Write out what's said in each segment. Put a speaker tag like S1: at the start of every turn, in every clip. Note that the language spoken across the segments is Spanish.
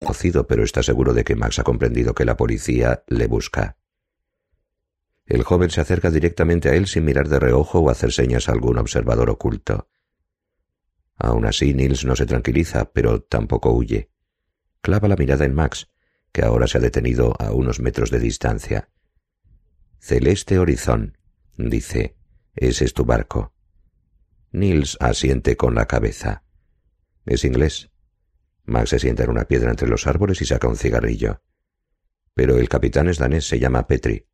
S1: Conocido, pero está seguro de que Max ha comprendido que la policía le busca. El joven se acerca directamente a él sin mirar de reojo o hacer señas a algún observador oculto. Aún así, Nils no se tranquiliza, pero tampoco huye. Clava la mirada en Max, que ahora se ha detenido a unos metros de distancia. Celeste Horizon, dice, ese es tu barco. Nils asiente con la cabeza. Es inglés. Max se sienta en una piedra entre los árboles y saca un cigarrillo. Pero el capitán es danés, se llama Petri.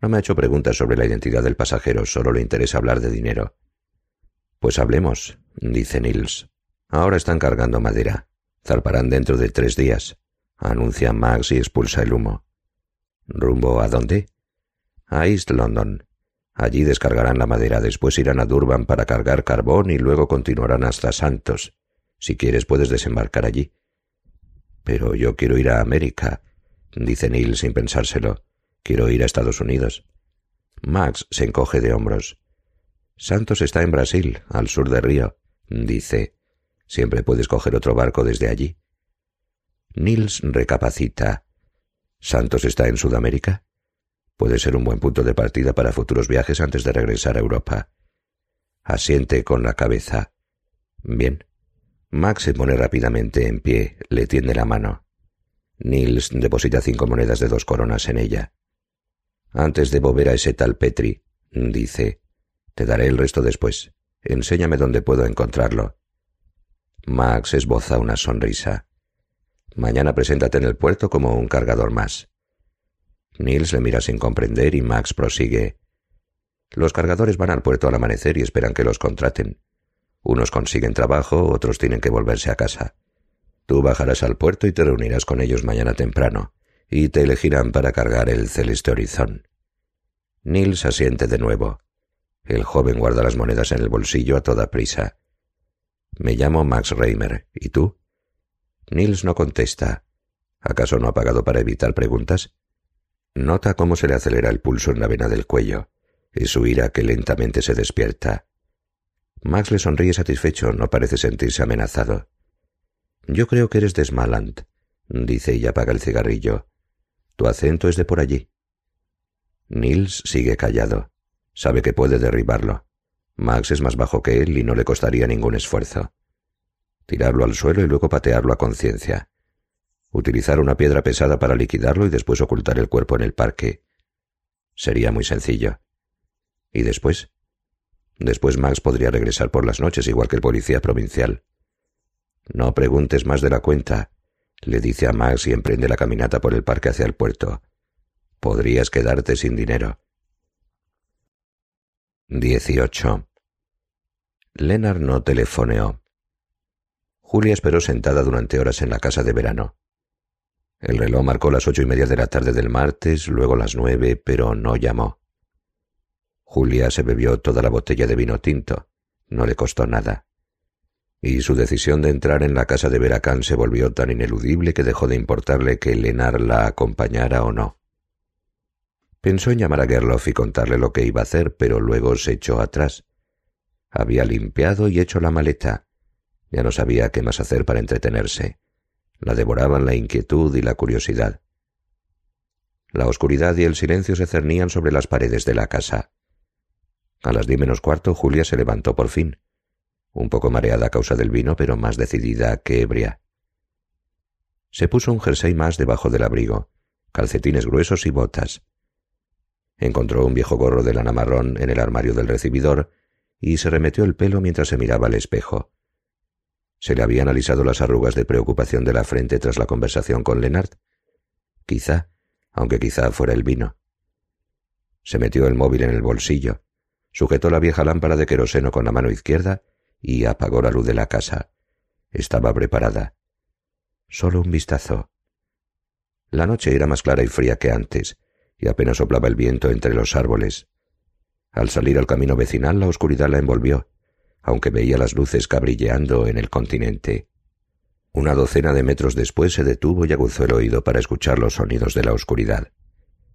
S1: No me ha hecho preguntas sobre la identidad del pasajero, solo le interesa hablar de dinero. Pues hablemos, dice Nils. Ahora están cargando madera. Zarparán dentro de tres días. Anuncia Max y expulsa el humo. ¿Rumbo a dónde? A East London. Allí descargarán la madera, después irán a Durban para cargar carbón y luego continuarán hasta Santos. Si quieres puedes desembarcar allí. Pero yo quiero ir a América, dice Neil sin pensárselo. Quiero ir a Estados Unidos. Max se encoge de hombros. Santos está en Brasil, al sur de Río, dice. Siempre puedes coger otro barco desde allí. Nils recapacita. ¿Santos está en Sudamérica? Puede ser un buen punto de partida para futuros viajes antes de regresar a Europa. Asiente con la cabeza. Bien. Max se pone rápidamente en pie, le tiende la mano. Nils deposita cinco monedas de dos coronas en ella. Antes de volver a ese tal Petri, dice, te daré el resto después. Enséñame dónde puedo encontrarlo. Max esboza una sonrisa. Mañana preséntate en el puerto como un cargador más. Nils le mira sin comprender y Max prosigue. Los cargadores van al puerto al amanecer y esperan que los contraten. Unos consiguen trabajo, otros tienen que volverse a casa. Tú bajarás al puerto y te reunirás con ellos mañana temprano y te elegirán para cargar el celeste horizon. Nils asiente de nuevo. El joven guarda las monedas en el bolsillo a toda prisa. Me llamo Max Reimer. ¿Y tú? Nils no contesta. ¿Acaso no ha pagado para evitar preguntas? Nota cómo se le acelera el pulso en la vena del cuello. Es su ira que lentamente se despierta. Max le sonríe satisfecho, no parece sentirse amenazado. Yo creo que eres de Smaland, dice y apaga el cigarrillo. Tu acento es de por allí. Nils sigue callado. Sabe que puede derribarlo. Max es más bajo que él y no le costaría ningún esfuerzo. Tirarlo al suelo y luego patearlo a conciencia. Utilizar una piedra pesada para liquidarlo y después ocultar el cuerpo en el parque. Sería muy sencillo. ¿Y después? Después Max podría regresar por las noches igual que el policía provincial. No preguntes más de la cuenta, le dice a Max y emprende la caminata por el parque hacia el puerto. Podrías quedarte sin dinero. 18. Lennart no telefoneó. Julia esperó sentada durante horas en la casa de verano. El reloj marcó las ocho y media de la tarde del martes, luego las nueve, pero no llamó. Julia se bebió toda la botella de vino tinto. No le costó nada y su decisión de entrar en la casa de Veracán se volvió tan ineludible que dejó de importarle que Lenar la acompañara o no. Pensó en llamar a Gerloff y contarle lo que iba a hacer, pero luego se echó atrás. Había limpiado y hecho la maleta. Ya no sabía qué más hacer para entretenerse. La devoraban la inquietud y la curiosidad. La oscuridad y el silencio se cernían sobre las paredes de la casa. A las diez menos cuarto Julia se levantó por fin un poco mareada a causa del vino, pero más decidida que ebria. Se puso un jersey más debajo del abrigo, calcetines gruesos y botas. Encontró un viejo gorro de lana marrón en el armario del recibidor y se remetió el pelo mientras se miraba al espejo. ¿Se le habían alisado las arrugas de preocupación de la frente tras la conversación con Lennart? Quizá, aunque quizá fuera el vino. Se metió el móvil en el bolsillo, sujetó la vieja lámpara de queroseno con la mano izquierda y apagó la luz de la casa. Estaba preparada. Solo un vistazo. La noche era más clara y fría que antes, y apenas soplaba el viento entre los árboles. Al salir al camino vecinal la oscuridad la envolvió, aunque veía las luces cabrilleando en el continente. Una docena de metros después se detuvo y aguzó el oído para escuchar los sonidos de la oscuridad,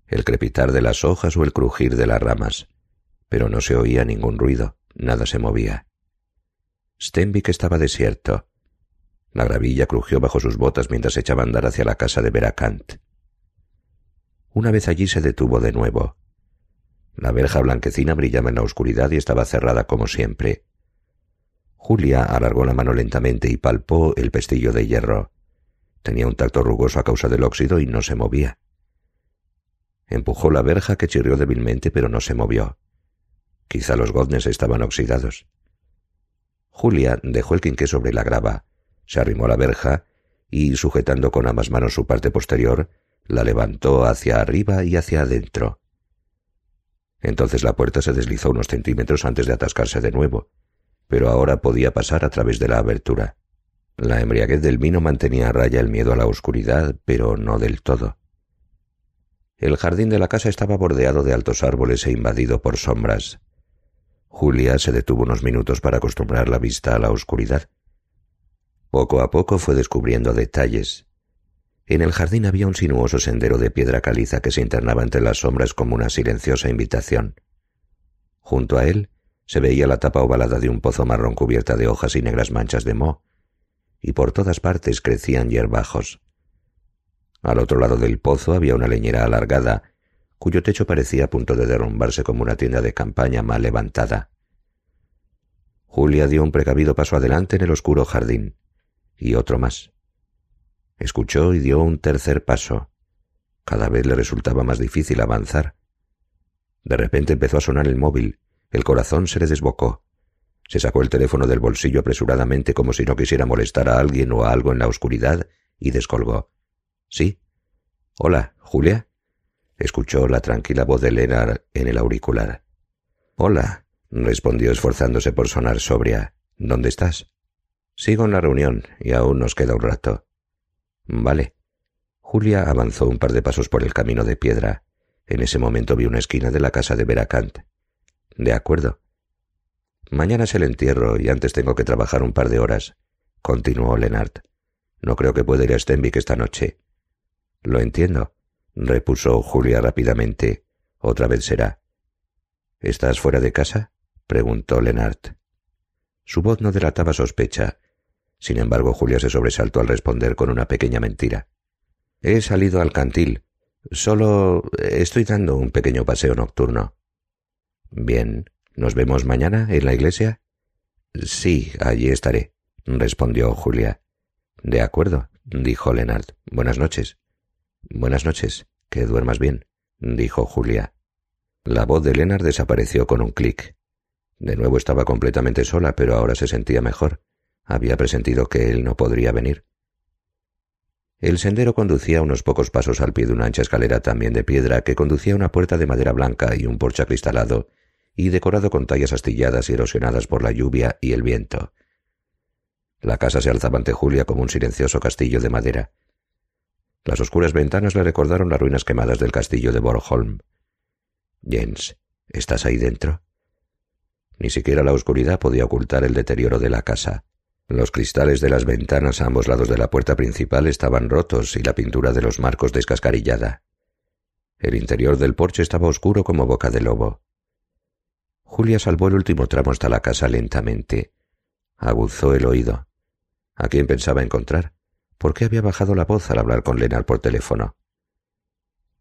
S1: el crepitar de las hojas o el crujir de las ramas, pero no se oía ningún ruido, nada se movía. Stenvik estaba desierto. La gravilla crujió bajo sus botas mientras echaba a andar hacia la casa de Veracant. Una vez allí se detuvo de nuevo. La verja blanquecina brillaba en la oscuridad y estaba cerrada como siempre. Julia alargó la mano lentamente y palpó el pestillo de hierro. Tenía un tacto rugoso a causa del óxido y no se movía. Empujó la verja que chirrió débilmente pero no se movió. Quizá los goznes estaban oxidados. Julia dejó el quinqué sobre la grava, se arrimó a la verja y, sujetando con ambas manos su parte posterior, la levantó hacia arriba y hacia adentro. Entonces la puerta se deslizó unos centímetros antes de atascarse de nuevo, pero ahora podía pasar a través de la abertura. La embriaguez del vino mantenía a raya el miedo a la oscuridad, pero no del todo. El jardín de la casa estaba bordeado de altos árboles e invadido por sombras. Julia se detuvo unos minutos para acostumbrar la vista a la oscuridad. Poco a poco fue descubriendo detalles. En el jardín había un sinuoso sendero de piedra caliza que se internaba entre las sombras como una silenciosa invitación. Junto a él se veía la tapa ovalada de un pozo marrón cubierta de hojas y negras manchas de moho, y por todas partes crecían hierbajos. Al otro lado del pozo había una leñera alargada, cuyo techo parecía a punto de derrumbarse como una tienda de campaña mal levantada. Julia dio un precavido paso adelante en el oscuro jardín, y otro más. Escuchó y dio un tercer paso. Cada vez le resultaba más difícil avanzar. De repente empezó a sonar el móvil, el corazón se le desbocó. Se sacó el teléfono del bolsillo apresuradamente como si no quisiera molestar a alguien o a algo en la oscuridad y descolgó. ¿Sí? Hola, Julia. Escuchó la tranquila voz de Lenar en el auricular. Hola, respondió esforzándose por sonar sobria. ¿Dónde estás? Sigo en la reunión y aún nos queda un rato. Vale. Julia avanzó un par de pasos por el camino de piedra. En ese momento vi una esquina de la casa de Veracant. De acuerdo. Mañana es el entierro y antes tengo que trabajar un par de horas, continuó Lennart. No creo que pueda ir a Stenvik esta noche. Lo entiendo, repuso Julia rápidamente. Otra vez será. ¿Estás fuera de casa? preguntó Lennart. Su voz no delataba sospecha. Sin embargo, Julia se sobresaltó al responder con una pequeña mentira. He salido al cantil. Solo estoy dando un pequeño paseo nocturno. Bien. ¿Nos vemos mañana en la iglesia? Sí, allí estaré, respondió Julia. De acuerdo, dijo Leonard. Buenas noches. Buenas noches. Que duermas bien, dijo Julia. La voz de Leonard desapareció con un clic. De nuevo estaba completamente sola, pero ahora se sentía mejor. Había presentido que él no podría venir. El sendero conducía unos pocos pasos al pie de una ancha escalera también de piedra que conducía a una puerta de madera blanca y un porche acristalado y decorado con tallas astilladas y erosionadas por la lluvia y el viento. La casa se alzaba ante Julia como un silencioso castillo de madera. Las oscuras ventanas le recordaron las ruinas quemadas del castillo de Borgholm. Jens, ¿estás ahí dentro? Ni siquiera la oscuridad podía ocultar el deterioro de la casa. Los cristales de las ventanas a ambos lados de la puerta principal estaban rotos y la pintura de los marcos descascarillada. El interior del porche estaba oscuro como boca de lobo. Julia salvó el último tramo hasta la casa lentamente. Aguzó el oído. ¿A quién pensaba encontrar? ¿Por qué había bajado la voz al hablar con Lenar por teléfono?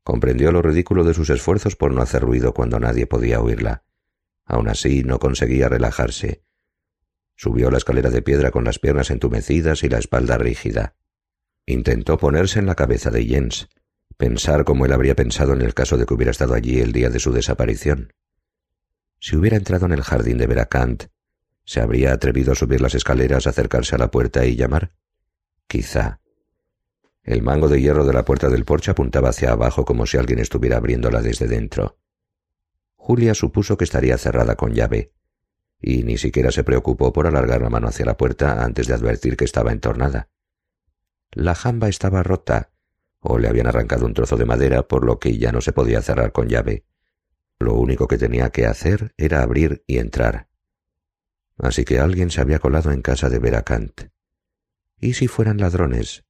S1: Comprendió lo ridículo de sus esfuerzos por no hacer ruido cuando nadie podía oírla. Aún así no conseguía relajarse. Subió la escalera de piedra con las piernas entumecidas y la espalda rígida. Intentó ponerse en la cabeza de Jens, pensar como él habría pensado en el caso de que hubiera estado allí el día de su desaparición. Si hubiera entrado en el jardín de Veracant, ¿se habría atrevido a subir las escaleras, acercarse a la puerta y llamar? Quizá. El mango de hierro de la puerta del porche apuntaba hacia abajo como si alguien estuviera abriéndola desde dentro. Julia supuso que estaría cerrada con llave, y ni siquiera se preocupó por alargar la mano hacia la puerta antes de advertir que estaba entornada. La jamba estaba rota, o le habían arrancado un trozo de madera por lo que ya no se podía cerrar con llave. Lo único que tenía que hacer era abrir y entrar. Así que alguien se había colado en casa de Veracant. ¿Y si fueran ladrones?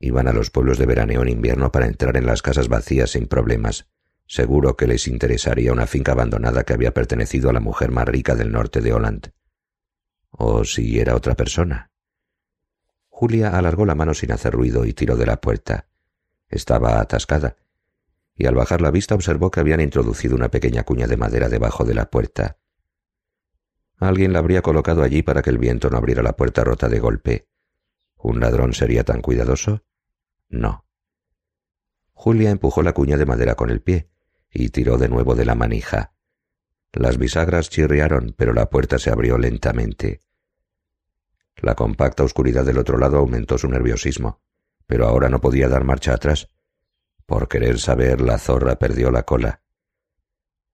S1: Iban a los pueblos de veraneo en invierno para entrar en las casas vacías sin problemas. Seguro que les interesaría una finca abandonada que había pertenecido a la mujer más rica del norte de Holland. O si era otra persona. Julia alargó la mano sin hacer ruido y tiró de la puerta. Estaba atascada, y al bajar la vista observó que habían introducido una pequeña cuña de madera debajo de la puerta. Alguien la habría colocado allí para que el viento no abriera la puerta rota de golpe. ¿Un ladrón sería tan cuidadoso? No. Julia empujó la cuña de madera con el pie y tiró de nuevo de la manija. Las bisagras chirriaron, pero la puerta se abrió lentamente. La compacta oscuridad del otro lado aumentó su nerviosismo pero ahora no podía dar marcha atrás. Por querer saber, la zorra perdió la cola.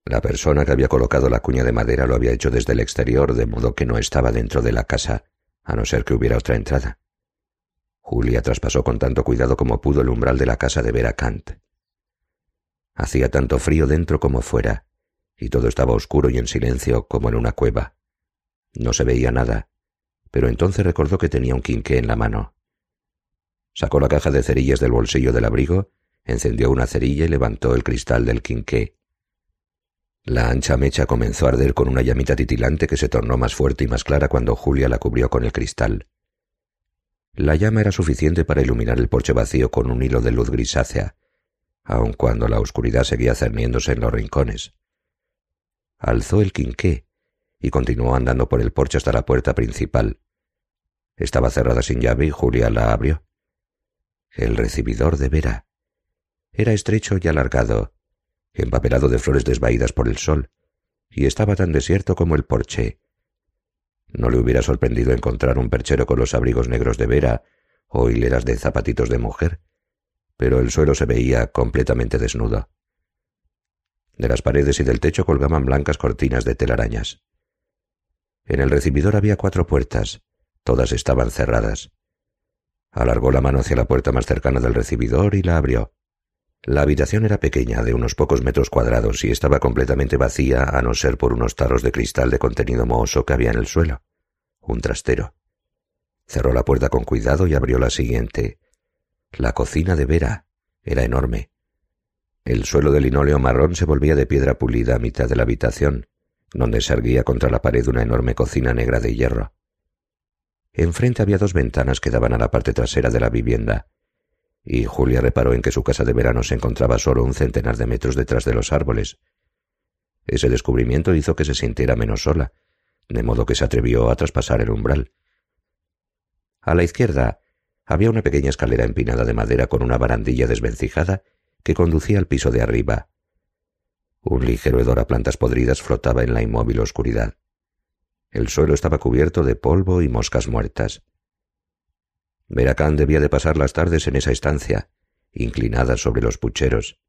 S1: La persona que había colocado la cuña de madera lo había hecho desde el exterior, de modo que no estaba dentro de la casa, a no ser que hubiera otra entrada. Julia traspasó con tanto cuidado como pudo el umbral de la casa de Vera Kant. Hacía tanto frío dentro como fuera, y todo estaba oscuro y en silencio como en una cueva. No se veía nada, pero entonces recordó que tenía un quinqué en la mano. Sacó la caja de cerillas del bolsillo del abrigo, encendió una cerilla y levantó el cristal del quinqué. La ancha mecha comenzó a arder con una llamita titilante que se tornó más fuerte y más clara cuando Julia la cubrió con el cristal. La llama era suficiente para iluminar el porche vacío con un hilo de luz grisácea, aun cuando la oscuridad seguía cerniéndose en los rincones. Alzó el quinqué y continuó andando por el porche hasta la puerta principal. Estaba cerrada sin llave y Julia la abrió. El recibidor de Vera. Era estrecho y alargado, empapelado de flores desvaídas por el sol, y estaba tan desierto como el porche. No le hubiera sorprendido encontrar un perchero con los abrigos negros de Vera o hileras de zapatitos de mujer, pero el suelo se veía completamente desnudo. De las paredes y del techo colgaban blancas cortinas de telarañas. En el recibidor había cuatro puertas, todas estaban cerradas. Alargó la mano hacia la puerta más cercana del recibidor y la abrió. La habitación era pequeña, de unos pocos metros cuadrados, y estaba completamente vacía a no ser por unos tarros de cristal de contenido mohoso que había en el suelo. Un trastero. Cerró la puerta con cuidado y abrió la siguiente. La cocina de Vera era enorme. El suelo de linóleo marrón se volvía de piedra pulida a mitad de la habitación, donde se erguía contra la pared una enorme cocina negra de hierro. Enfrente había dos ventanas que daban a la parte trasera de la vivienda, y Julia reparó en que su casa de verano se encontraba solo un centenar de metros detrás de los árboles. Ese descubrimiento hizo que se sintiera menos sola, de modo que se atrevió a traspasar el umbral. A la izquierda había una pequeña escalera empinada de madera con una barandilla desvencijada que conducía al piso de arriba. Un ligero hedor a plantas podridas flotaba en la inmóvil oscuridad. El suelo estaba cubierto de polvo y moscas muertas. Veracán debía de pasar las tardes en esa estancia, inclinada sobre los pucheros.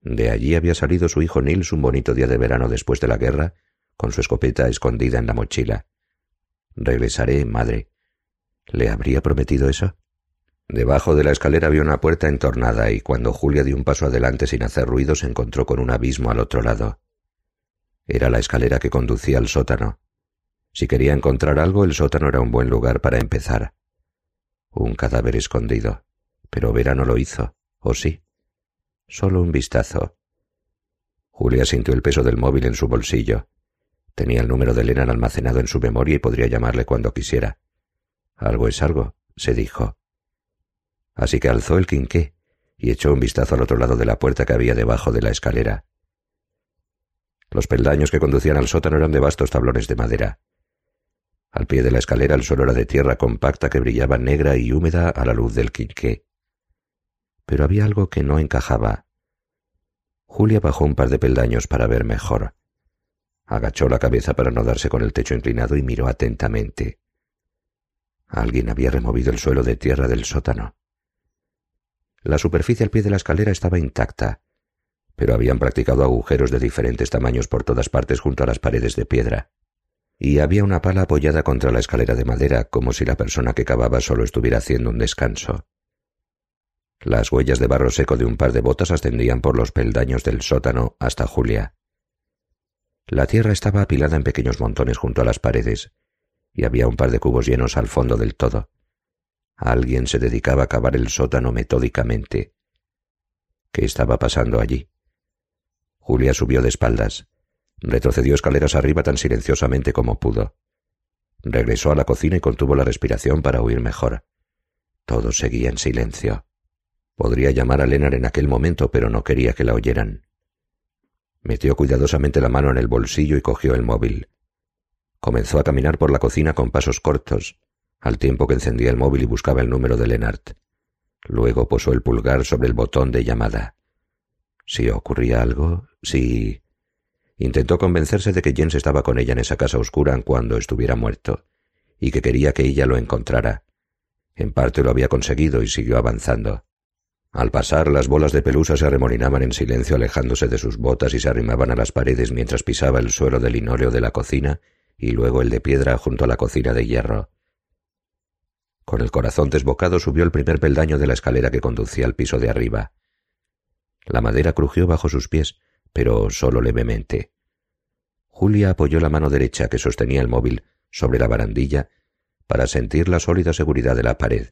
S1: De allí había salido su hijo Nils un bonito día de verano después de la guerra, con su escopeta escondida en la mochila. Regresaré, madre. ¿Le habría prometido eso? Debajo de la escalera había una puerta entornada y cuando Julia dio un paso adelante sin hacer ruido se encontró con un abismo al otro lado. Era la escalera que conducía al sótano. Si quería encontrar algo, el sótano era un buen lugar para empezar. Un cadáver escondido. Pero Vera no lo hizo, ¿o sí? Solo un vistazo. Julia sintió el peso del móvil en su bolsillo. Tenía el número de Lennon almacenado en su memoria y podría llamarle cuando quisiera. Algo es algo, se dijo. Así que alzó el quinqué y echó un vistazo al otro lado de la puerta que había debajo de la escalera. Los peldaños que conducían al sótano eran de vastos tablones de madera. Al pie de la escalera el suelo era de tierra compacta que brillaba negra y húmeda a la luz del quinqué. Pero había algo que no encajaba. Julia bajó un par de peldaños para ver mejor. Agachó la cabeza para no darse con el techo inclinado y miró atentamente. Alguien había removido el suelo de tierra del sótano. La superficie al pie de la escalera estaba intacta, pero habían practicado agujeros de diferentes tamaños por todas partes junto a las paredes de piedra y había una pala apoyada contra la escalera de madera como si la persona que cavaba solo estuviera haciendo un descanso. Las huellas de barro seco de un par de botas ascendían por los peldaños del sótano hasta Julia. La tierra estaba apilada en pequeños montones junto a las paredes, y había un par de cubos llenos al fondo del todo. Alguien se dedicaba a cavar el sótano metódicamente. ¿Qué estaba pasando allí? Julia subió de espaldas. Retrocedió escaleras arriba tan silenciosamente como pudo. Regresó a la cocina y contuvo la respiración para oír mejor. Todo seguía en silencio. Podría llamar a Lenar en aquel momento, pero no quería que la oyeran. Metió cuidadosamente la mano en el bolsillo y cogió el móvil. Comenzó a caminar por la cocina con pasos cortos, al tiempo que encendía el móvil y buscaba el número de Lennart. Luego posó el pulgar sobre el botón de llamada. Si ocurría algo, si... Intentó convencerse de que Jens estaba con ella en esa casa oscura cuando estuviera muerto, y que quería que ella lo encontrara. En parte lo había conseguido y siguió avanzando. Al pasar, las bolas de pelusa se arremolinaban en silencio alejándose de sus botas y se arrimaban a las paredes mientras pisaba el suelo de linóleo de la cocina y luego el de piedra junto a la cocina de hierro. Con el corazón desbocado subió el primer peldaño de la escalera que conducía al piso de arriba. La madera crujió bajo sus pies, pero solo levemente. Julia apoyó la mano derecha que sostenía el móvil sobre la barandilla para sentir la sólida seguridad de la pared,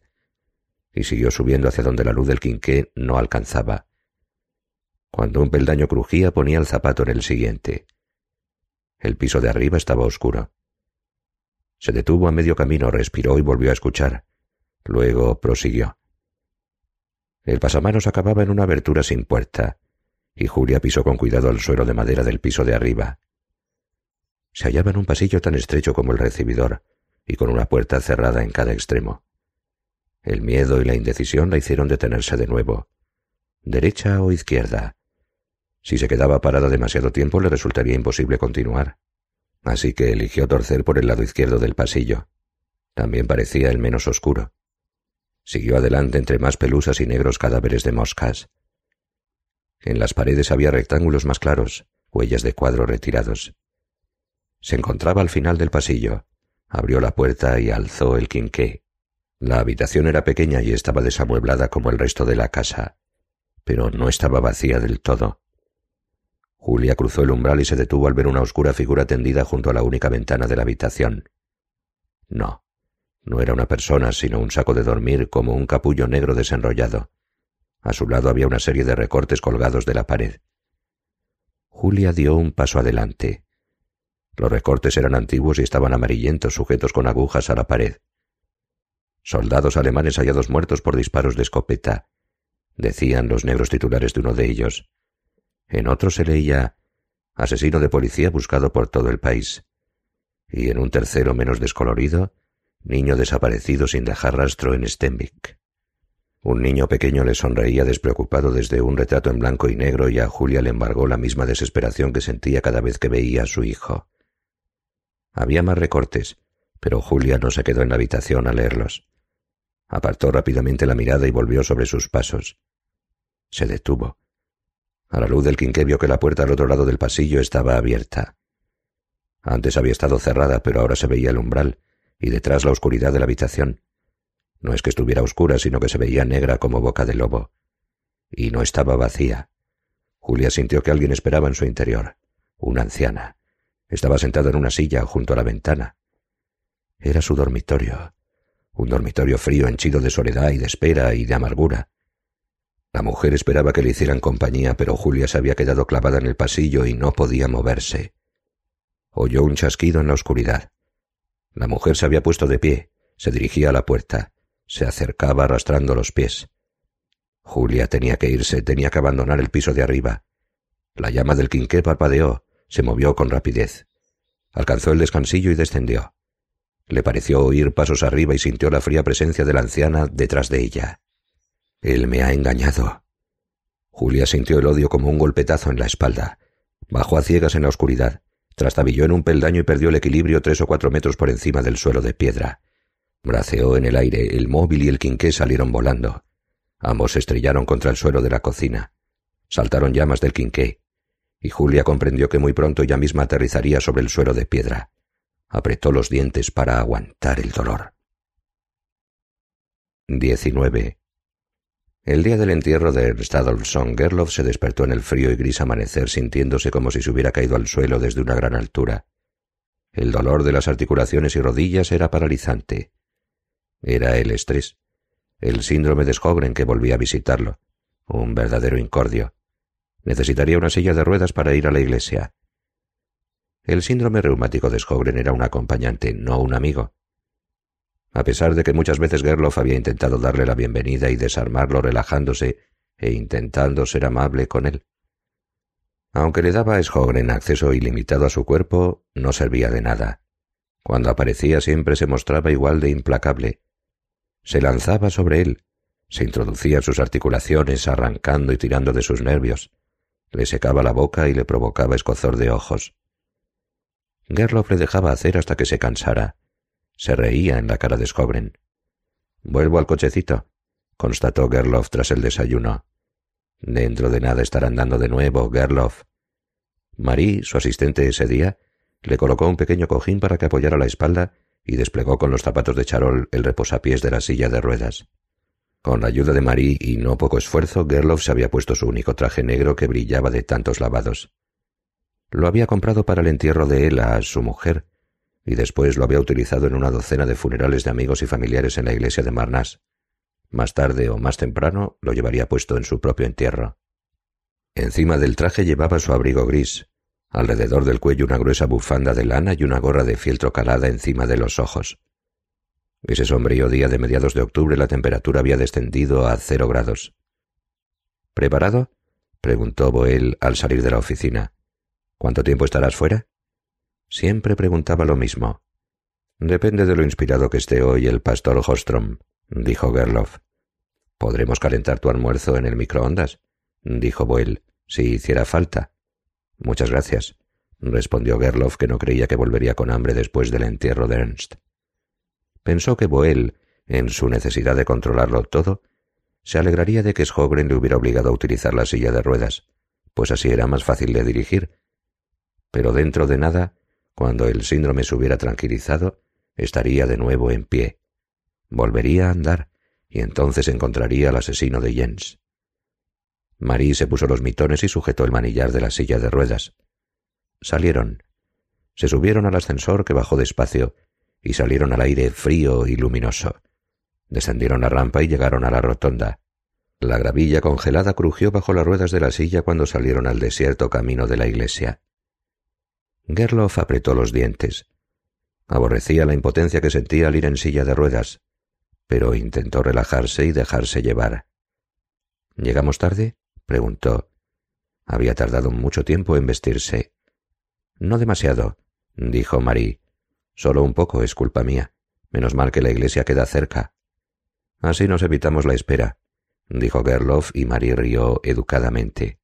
S1: y siguió subiendo hacia donde la luz del quinqué no alcanzaba. Cuando un peldaño crujía ponía el zapato en el siguiente. El piso de arriba estaba oscuro. Se detuvo a medio camino, respiró y volvió a escuchar. Luego prosiguió. El pasamanos acababa en una abertura sin puerta, y Julia pisó con cuidado el suelo de madera del piso de arriba. Se hallaba en un pasillo tan estrecho como el recibidor, y con una puerta cerrada en cada extremo. El miedo y la indecisión la hicieron detenerse de nuevo. ¿Derecha o izquierda? Si se quedaba parada demasiado tiempo le resultaría imposible continuar. Así que eligió torcer por el lado izquierdo del pasillo. También parecía el menos oscuro. Siguió adelante entre más pelusas y negros cadáveres de moscas. En las paredes había rectángulos más claros, huellas de cuadros retirados. Se encontraba al final del pasillo. Abrió la puerta y alzó el quinqué. La habitación era pequeña y estaba desamueblada como el resto de la casa, pero no estaba vacía del todo. Julia cruzó el umbral y se detuvo al ver una oscura figura tendida junto a la única ventana de la habitación. No, no era una persona, sino un saco de dormir como un capullo negro desenrollado. A su lado había una serie de recortes colgados de la pared. Julia dio un paso adelante. Los recortes eran antiguos y estaban amarillentos, sujetos con agujas a la pared. Soldados alemanes hallados muertos por disparos de escopeta, decían los negros titulares de uno de ellos. En otro se leía asesino de policía buscado por todo el país. Y en un tercero menos descolorido, niño desaparecido sin dejar rastro en Stenvik. Un niño pequeño le sonreía despreocupado desde un retrato en blanco y negro y a Julia le embargó la misma desesperación que sentía cada vez que veía a su hijo. Había más recortes, pero Julia no se quedó en la habitación a leerlos. Apartó rápidamente la mirada y volvió sobre sus pasos. Se detuvo. A la luz del quinqué vio que la puerta al otro lado del pasillo estaba abierta. Antes había estado cerrada, pero ahora se veía el umbral y detrás la oscuridad de la habitación. No es que estuviera oscura, sino que se veía negra como boca de lobo. Y no estaba vacía. Julia sintió que alguien esperaba en su interior. Una anciana. Estaba sentada en una silla junto a la ventana. Era su dormitorio. Un dormitorio frío henchido de soledad y de espera y de amargura. La mujer esperaba que le hicieran compañía, pero Julia se había quedado clavada en el pasillo y no podía moverse. Oyó un chasquido en la oscuridad. La mujer se había puesto de pie, se dirigía a la puerta, se acercaba arrastrando los pies. Julia tenía que irse, tenía que abandonar el piso de arriba. La llama del quinqué parpadeó, se movió con rapidez. Alcanzó el descansillo y descendió. Le pareció oír pasos arriba y sintió la fría presencia de la anciana detrás de ella. Él me ha engañado. Julia sintió el odio como un golpetazo en la espalda. Bajó a ciegas en la oscuridad, trastabilló en un peldaño y perdió el equilibrio tres o cuatro metros por encima del suelo de piedra. Braceó en el aire, el móvil y el quinqué salieron volando. Ambos se estrellaron contra el suelo de la cocina. Saltaron llamas del quinqué, y Julia comprendió que muy pronto ella misma aterrizaría sobre el suelo de piedra. Apretó los dientes para aguantar el dolor. 19. El día del entierro de Ernst Adolfsson, Gerloff se despertó en el frío y gris amanecer sintiéndose como si se hubiera caído al suelo desde una gran altura. El dolor de las articulaciones y rodillas era paralizante. Era el estrés, el síndrome de Schogren que volvía a visitarlo, un verdadero incordio. Necesitaría una silla de ruedas para ir a la iglesia. El síndrome reumático de Schogren era un acompañante, no un amigo. A pesar de que muchas veces Gerloff había intentado darle la bienvenida y desarmarlo relajándose e intentando ser amable con él. Aunque le daba a Schogren acceso ilimitado a su cuerpo, no servía de nada. Cuando aparecía siempre se mostraba igual de implacable. Se lanzaba sobre él, se introducía en sus articulaciones arrancando y tirando de sus nervios, le secaba la boca y le provocaba escozor de ojos. Gerloff le dejaba hacer hasta que se cansara, se reía en la cara de Skobren. Vuelvo al cochecito, constató Gerloff tras el desayuno. Dentro de nada estará andando de nuevo, Gerloff. Marie, su asistente ese día, le colocó un pequeño cojín para que apoyara la espalda y desplegó con los zapatos de charol el reposapiés de la silla de ruedas. Con la ayuda de Marie y no poco esfuerzo, Gerloff se había puesto su único traje negro que brillaba de tantos lavados. Lo había comprado para el entierro de Ella, su mujer, y después lo había utilizado en una docena de funerales de amigos y familiares en la iglesia de Marnas. Más tarde o más temprano lo llevaría puesto en su propio entierro. Encima del traje llevaba su abrigo gris, alrededor del cuello una gruesa bufanda de lana y una gorra de fieltro calada encima de los ojos. Ese sombrío día de mediados de octubre la temperatura había descendido a cero grados. ¿Preparado? preguntó Boel al salir de la oficina. ¿Cuánto tiempo estarás fuera? Siempre preguntaba lo mismo. Depende de lo inspirado que esté hoy el pastor Hostrom, dijo Gerloff. ¿Podremos calentar tu almuerzo en el microondas? dijo Boel, si hiciera falta. Muchas gracias, respondió Gerloff, que no creía que volvería con hambre después del entierro de Ernst. Pensó que Boel, en su necesidad de controlarlo todo, se alegraría de que Schogren le hubiera obligado a utilizar la silla de ruedas, pues así era más fácil de dirigir. Pero dentro de nada cuando el síndrome se hubiera tranquilizado, estaría de nuevo en pie. Volvería a andar y entonces encontraría al asesino de Jens. Marie se puso los mitones y sujetó el manillar de la silla de ruedas. Salieron. Se subieron al ascensor que bajó despacio y salieron al aire frío y luminoso. Descendieron la rampa y llegaron a la rotonda. La gravilla congelada crujió bajo las ruedas de la silla cuando salieron al desierto camino de la iglesia. Gerloff apretó los dientes. Aborrecía la impotencia que sentía al ir en silla de ruedas, pero intentó relajarse y dejarse llevar. ¿Llegamos tarde? Preguntó. Había tardado mucho tiempo en vestirse. No demasiado, dijo Marie. Solo un poco es culpa mía. Menos mal que la iglesia queda cerca. Así nos evitamos la espera, dijo Gerloff y Marie rió educadamente.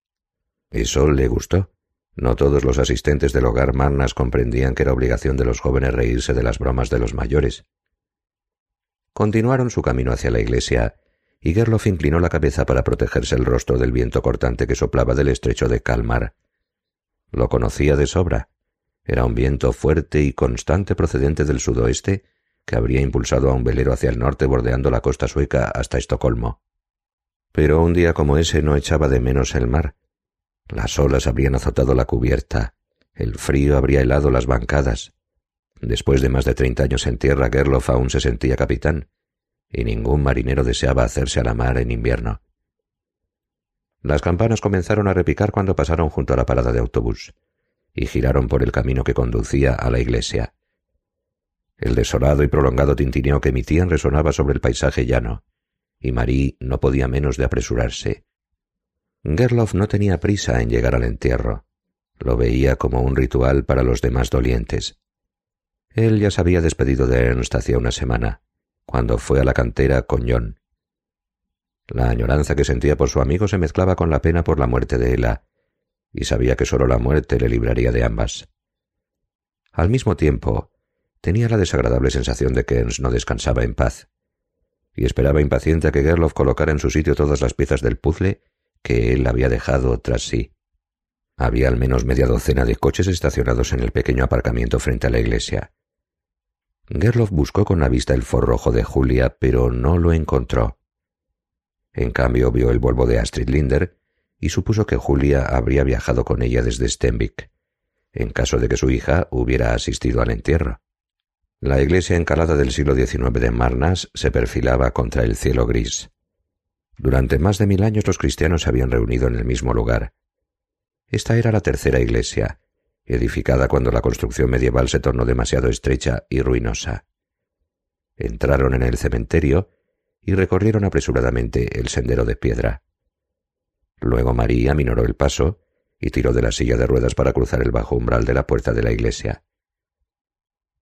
S1: Eso le gustó. No todos los asistentes del hogar Marnas comprendían que era obligación de los jóvenes reírse de las bromas de los mayores. Continuaron su camino hacia la iglesia, y Gerloff inclinó la cabeza para protegerse el rostro del viento cortante que soplaba del estrecho de Kalmar. Lo conocía de sobra. Era un viento fuerte y constante procedente del sudoeste que habría impulsado a un velero hacia el norte bordeando la costa sueca hasta Estocolmo. Pero un día como ese no echaba de menos el mar, las olas habrían azotado la cubierta, el frío habría helado las bancadas. Después de más de treinta años en tierra, Gerloff aún se sentía capitán, y ningún marinero deseaba hacerse a la mar en invierno. Las campanas comenzaron a repicar cuando pasaron junto a la parada de autobús, y giraron por el camino que conducía a la iglesia. El desolado y prolongado tintineo que emitían resonaba sobre el paisaje llano, y Marie no podía menos de apresurarse. Gerloff no tenía prisa en llegar al entierro. Lo veía como un ritual para los demás dolientes. Él ya se había despedido de Ernst hacía una semana, cuando fue a la cantera con John. La añoranza que sentía por su amigo se mezclaba con la pena por la muerte de Ella, y sabía que sólo la muerte le libraría de ambas. Al mismo tiempo, tenía la desagradable sensación de que Ernst no descansaba en paz, y esperaba impaciente a que Gerloff colocara en su sitio todas las piezas del puzzle que él había dejado tras sí. Había al menos media docena de coches estacionados en el pequeño aparcamiento frente a la iglesia. Gerloff buscó con la vista el forrojo de Julia, pero no lo encontró. En cambio vio el Volvo de Astrid Linder y supuso que Julia habría viajado con ella desde Stenvik, en caso de que su hija hubiera asistido al entierro. La iglesia encalada del siglo XIX de Marnas se perfilaba contra el cielo gris. Durante más de mil años los cristianos se habían reunido en el mismo lugar. Esta era la tercera iglesia, edificada cuando la construcción medieval se tornó demasiado estrecha y ruinosa. Entraron en el cementerio y recorrieron apresuradamente el sendero de piedra. Luego María minoró el paso y tiró de la silla de ruedas para cruzar el bajo umbral de la puerta de la iglesia.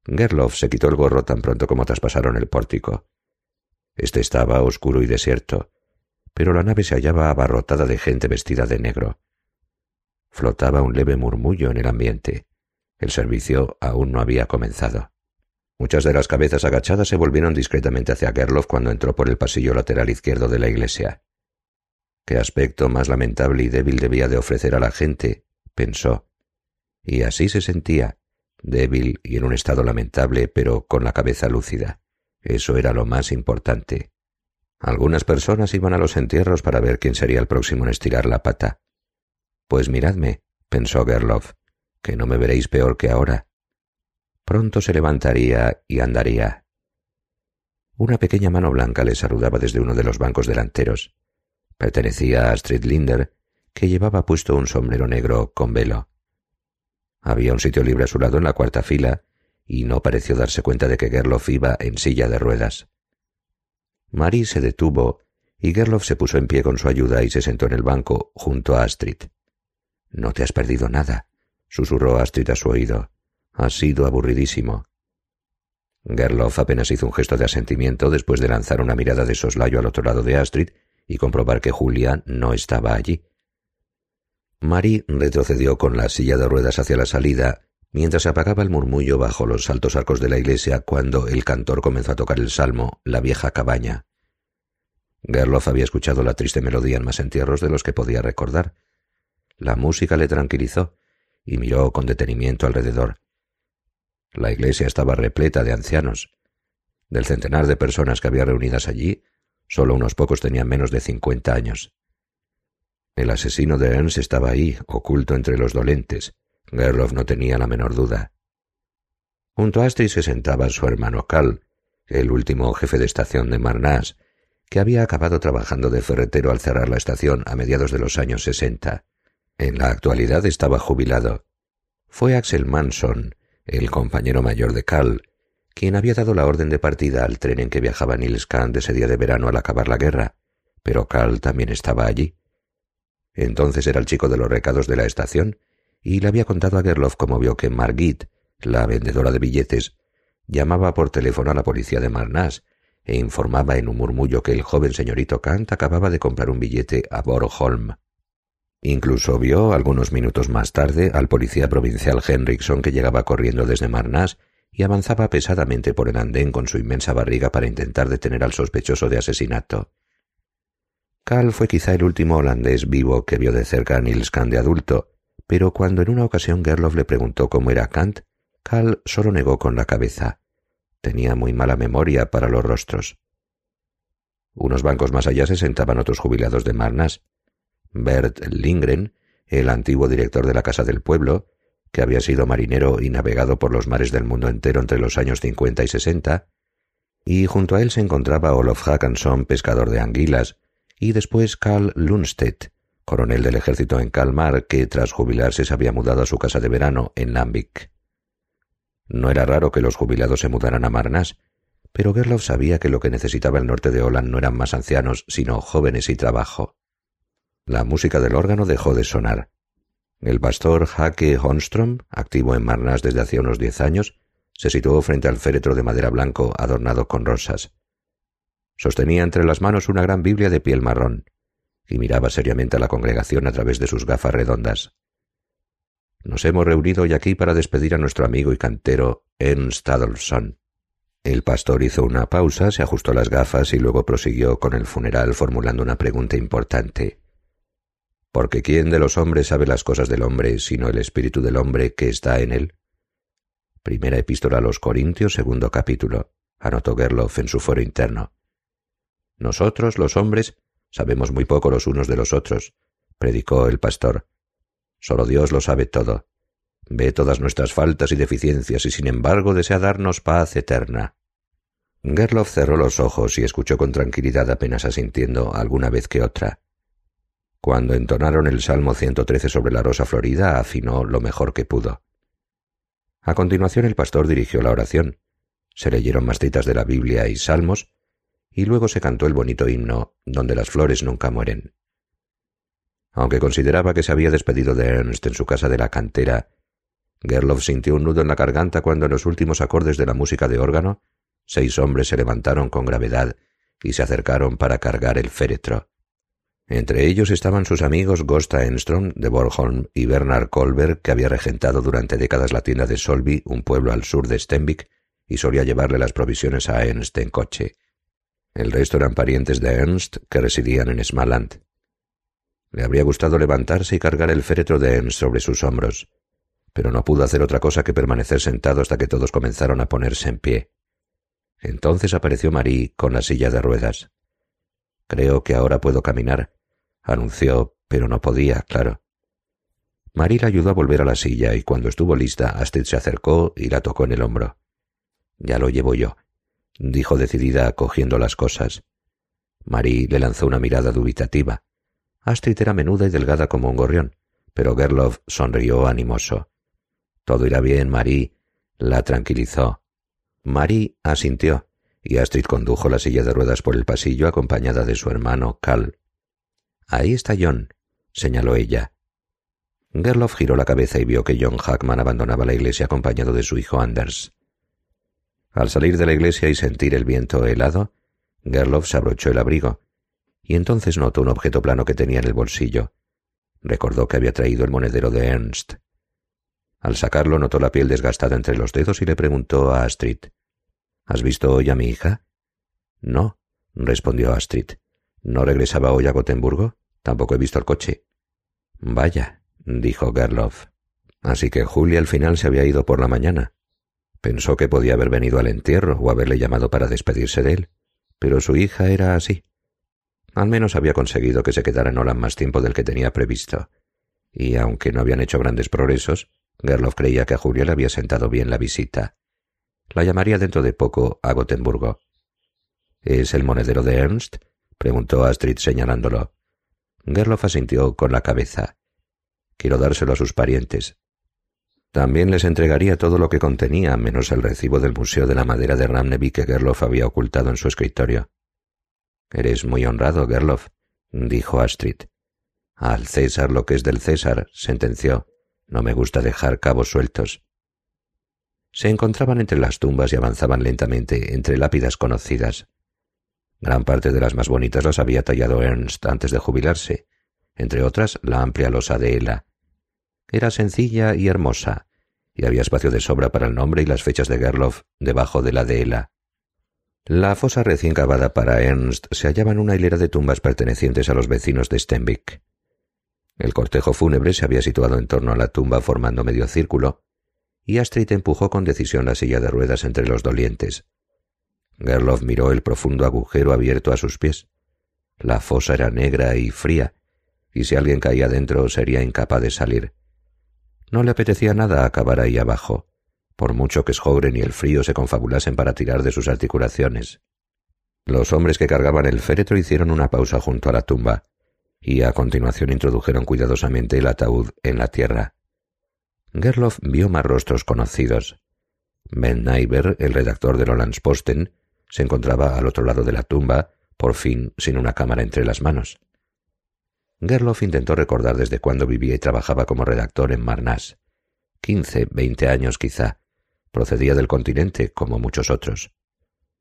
S1: Gerloff se quitó el gorro tan pronto como traspasaron el pórtico. Este estaba oscuro y desierto, pero la nave se hallaba abarrotada de gente vestida de negro. Flotaba un leve murmullo en el ambiente. El servicio aún no había comenzado. Muchas de las cabezas agachadas se volvieron discretamente hacia Gerloff cuando entró por el pasillo lateral izquierdo de la iglesia. Qué aspecto más lamentable y débil debía de ofrecer a la gente, pensó. Y así se sentía, débil y en un estado lamentable, pero con la cabeza lúcida. Eso era lo más importante. Algunas personas iban a los entierros para ver quién sería el próximo en estirar la pata. Pues miradme, pensó Gerloff, que no me veréis peor que ahora. Pronto se levantaría y andaría. Una pequeña mano blanca le saludaba desde uno de los bancos delanteros. Pertenecía a Astrid Linder, que llevaba puesto un sombrero negro con velo. Había un sitio libre a su lado en la cuarta fila, y no pareció darse cuenta de que Gerloff iba en silla de ruedas. Marie se detuvo, y Gerloff se puso en pie con su ayuda y se sentó en el banco junto a Astrid. No te has perdido nada, susurró Astrid a su oído. Has sido aburridísimo. Gerloff apenas hizo un gesto de asentimiento después de lanzar una mirada de soslayo al otro lado de Astrid y comprobar que Julia no estaba allí. Marie retrocedió con la silla de ruedas hacia la salida, mientras apagaba el murmullo bajo los altos arcos de la iglesia cuando el cantor comenzó a tocar el salmo La vieja cabaña. Gerloff había escuchado la triste melodía en más entierros de los que podía recordar. La música le tranquilizó y miró con detenimiento alrededor. La iglesia estaba repleta de ancianos. Del centenar de personas que había reunidas allí, Solo unos pocos tenían menos de cincuenta años. El asesino de Ernst estaba ahí, oculto entre los dolentes. Gerloff no tenía la menor duda. Junto a Astrid se sentaba su hermano Cal, el último jefe de estación de Marnas, que había acabado trabajando de ferretero al cerrar la estación a mediados de los años sesenta. En la actualidad estaba jubilado. Fue Axel Manson, el compañero mayor de Cal, quien había dado la orden de partida al tren en que viajaba Nils Kahn ese día de verano al acabar la guerra, pero Karl también estaba allí. Entonces era el chico de los recados de la estación y le había contado a Gerloff cómo vio que Margit, la vendedora de billetes, llamaba por teléfono a la policía de Marnas e informaba en un murmullo que el joven señorito Kant acababa de comprar un billete a Borgholm. Incluso vio, algunos minutos más tarde, al policía provincial Henriksson que llegaba corriendo desde Marnas y avanzaba pesadamente por el andén con su inmensa barriga para intentar detener al sospechoso de asesinato. Karl fue quizá el último holandés vivo que vio de cerca a Nils Kant de adulto, pero cuando en una ocasión Gerloff le preguntó cómo era Kant, Karl solo negó con la cabeza. Tenía muy mala memoria para los rostros. Unos bancos más allá se sentaban otros jubilados de Marnas. Bert Lindgren, el antiguo director de la Casa del Pueblo, que había sido marinero y navegado por los mares del mundo entero entre los años cincuenta y sesenta, y junto a él se encontraba Olof Hackanson, pescador de anguilas, y después Karl Lundstedt, coronel del ejército en Kalmar, que tras jubilarse se había mudado a su casa de verano en Lambik. No era raro que los jubilados se mudaran a Marnas, pero Gerloff sabía que lo que necesitaba el norte de Holland no eran más ancianos, sino jóvenes y trabajo. La música del órgano dejó de sonar. El pastor Hake Honstrom, activo en Marnas desde hacía unos diez años, se situó frente al féretro de madera blanco adornado con rosas. Sostenía entre las manos una gran Biblia de piel marrón y miraba seriamente a la congregación a través de sus gafas redondas. Nos hemos reunido hoy aquí para despedir a nuestro amigo y cantero Ernst Adolfsson. El pastor hizo una pausa, se ajustó las gafas y luego prosiguió con el funeral formulando una pregunta importante porque ¿quién de los hombres sabe las cosas del hombre sino el espíritu del hombre que está en él? Primera epístola a los Corintios, segundo capítulo, anotó Gerloff en su foro interno. Nosotros, los hombres, Sabemos muy poco los unos de los otros, predicó el pastor. Solo Dios lo sabe todo. Ve todas nuestras faltas y deficiencias y sin embargo desea darnos paz eterna. Gerloff cerró los ojos y escuchó con tranquilidad apenas asintiendo alguna vez que otra. Cuando entonaron el Salmo 113 sobre la rosa florida, afinó lo mejor que pudo. A continuación el pastor dirigió la oración. Se leyeron más citas de la Biblia y salmos, y luego se cantó el bonito himno Donde las flores nunca mueren. Aunque consideraba que se había despedido de Ernst en su casa de la cantera, Gerloff sintió un nudo en la garganta cuando en los últimos acordes de la música de órgano seis hombres se levantaron con gravedad y se acercaron para cargar el féretro. Entre ellos estaban sus amigos Gosta Enstrom de Bornholm y Bernard Kolberg, que había regentado durante décadas la tienda de Solby, un pueblo al sur de Stenvik, y solía llevarle las provisiones a Ernst en coche. El resto eran parientes de Ernst que residían en Smaland. Le habría gustado levantarse y cargar el féretro de Ernst sobre sus hombros, pero no pudo hacer otra cosa que permanecer sentado hasta que todos comenzaron a ponerse en pie. Entonces apareció Marie con la silla de ruedas. Creo que ahora puedo caminar, anunció, pero no podía, claro. Marie la ayudó a volver a la silla y cuando estuvo lista, Astrid se acercó y la tocó en el hombro. Ya lo llevo yo, dijo decidida, cogiendo las cosas. Marie le lanzó una mirada dubitativa. Astrid era menuda y delgada como un gorrión, pero Gerloff sonrió animoso. Todo irá bien, Marie, la tranquilizó. Marie asintió, y Astrid condujo la silla de ruedas por el pasillo acompañada de su hermano Cal. Ahí está John, señaló ella. Gerloff giró la cabeza y vio que John Hackman abandonaba la iglesia acompañado de su hijo Anders. Al salir de la iglesia y sentir el viento helado, Gerloff se abrochó el abrigo, y entonces notó un objeto plano que tenía en el bolsillo. Recordó que había traído el monedero de Ernst. Al sacarlo notó la piel desgastada entre los dedos y le preguntó a Astrid ¿Has visto hoy a mi hija? No, respondió Astrid. ¿No regresaba hoy a Gotemburgo? Tampoco he visto el coche. Vaya, dijo Gerloff. Así que Julia al final se había ido por la mañana. Pensó que podía haber venido al entierro o haberle llamado para despedirse de él, pero su hija era así. Al menos había conseguido que se quedara en Holland más tiempo del que tenía previsto, y aunque no habían hecho grandes progresos, Gerloff creía que a Julia le había sentado bien la visita. La llamaría dentro de poco a Gotemburgo. ¿Es el monedero de Ernst? Preguntó Astrid señalándolo. Gerloff asintió con la cabeza. Quiero dárselo a sus parientes. También les entregaría todo lo que contenía, menos el recibo del Museo de la Madera de Ramneby que Gerloff había ocultado en su escritorio. Eres muy honrado, Gerloff, dijo Astrid. Al César lo que es del César, sentenció. No me gusta dejar cabos sueltos. Se encontraban entre las tumbas y avanzaban lentamente entre lápidas conocidas. Gran parte de las más bonitas las había tallado Ernst antes de jubilarse, entre otras la amplia losa de Ela. Era sencilla y hermosa, y había espacio de sobra para el nombre y las fechas de Gerloff debajo de la de Ela. La fosa recién cavada para Ernst se hallaba en una hilera de tumbas pertenecientes a los vecinos de Stenvik. El cortejo fúnebre se había situado en torno a la tumba formando medio círculo, y Astrid empujó con decisión la silla de ruedas entre los dolientes. Gerloff miró el profundo agujero abierto a sus pies. La fosa era negra y fría, y si alguien caía dentro sería incapaz de salir. No le apetecía nada acabar ahí abajo, por mucho que Schogren y el frío se confabulasen para tirar de sus articulaciones. Los hombres que cargaban el féretro hicieron una pausa junto a la tumba, y a continuación introdujeron cuidadosamente el ataúd en la tierra. Gerloff vio más rostros conocidos. Ben Neiber, el redactor del Posten, se encontraba al otro lado de la tumba, por fin sin una cámara entre las manos. Gerloff intentó recordar desde cuándo vivía y trabajaba como redactor en Marnas. Quince, veinte años quizá. Procedía del continente, como muchos otros.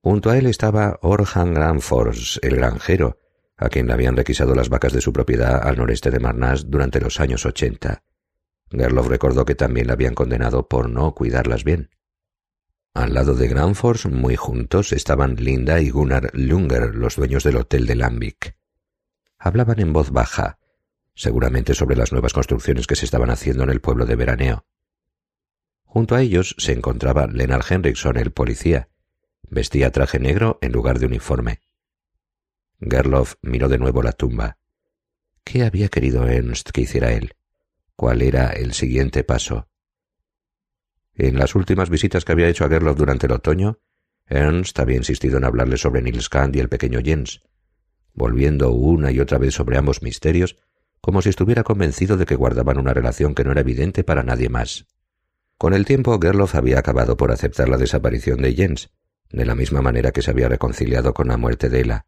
S1: Junto a él estaba Orhan Granfors, el granjero, a quien le habían requisado las vacas de su propiedad al noreste de Marnas durante los años ochenta. Gerloff recordó que también le habían condenado por no cuidarlas bien. Al lado de Granfors, muy juntos, estaban Linda y Gunnar Lunger, los dueños del hotel de Lambik. Hablaban en voz baja, seguramente sobre las nuevas construcciones que se estaban haciendo en el pueblo de veraneo. Junto a ellos se encontraba Lennart Henriksson, el policía. Vestía traje negro en lugar de uniforme. Gerloff miró de nuevo la tumba. ¿Qué había querido Ernst que hiciera él? ¿Cuál era el siguiente paso? En las últimas visitas que había hecho a Gerloff durante el otoño, Ernst había insistido en hablarle sobre Nils Kant y el pequeño Jens, volviendo una y otra vez sobre ambos misterios, como si estuviera convencido de que guardaban una relación que no era evidente para nadie más. Con el tiempo, Gerloff había acabado por aceptar la desaparición de Jens, de la misma manera que se había reconciliado con la muerte de Ella.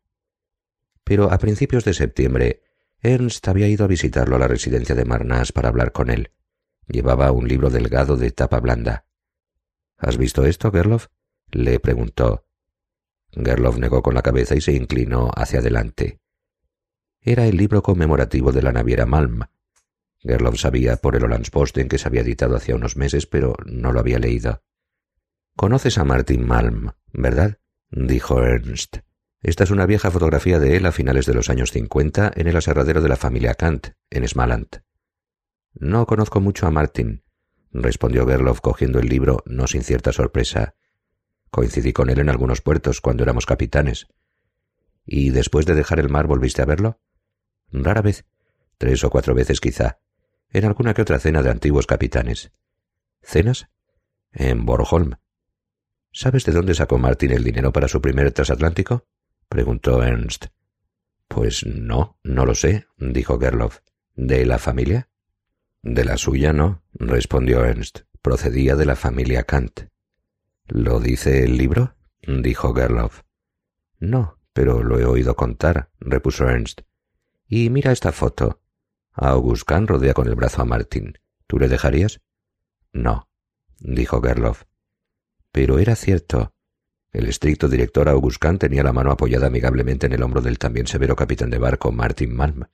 S1: Pero a principios de septiembre, Ernst había ido a visitarlo a la residencia de Marnas para hablar con él. Llevaba un libro delgado de tapa blanda. ¿Has visto esto, Gerloff? le preguntó. Gerloff negó con la cabeza y se inclinó hacia adelante. Era el libro conmemorativo de la naviera Malm. Gerloff sabía por el en que se había editado hacía unos meses, pero no lo había leído. Conoces a Martin Malm, ¿verdad? dijo Ernst. Esta es una vieja fotografía de él a finales de los años cincuenta en el aserradero de la familia Kant, en Smaland. No conozco mucho a Martin, respondió Gerloff cogiendo el libro, no sin cierta sorpresa. Coincidí con él en algunos puertos cuando éramos capitanes. ¿Y después de dejar el mar volviste a verlo? Rara vez, tres o cuatro veces quizá, en alguna que otra cena de antiguos capitanes. ¿Cenas? En Bornholm. ¿Sabes de dónde sacó Martin el dinero para su primer transatlántico? preguntó Ernst. Pues no, no lo sé, dijo Gerloff. ¿De la familia? De la suya no, respondió Ernst. Procedía de la familia Kant. ¿Lo dice el libro? dijo Gerloff. No, pero lo he oído contar, repuso Ernst. Y mira esta foto. August Kahn rodea con el brazo a Martin. ¿Tú le dejarías? No, dijo Gerloff. Pero era cierto. El estricto director August Kahn tenía la mano apoyada amigablemente en el hombro del también severo capitán de barco Martin Malm.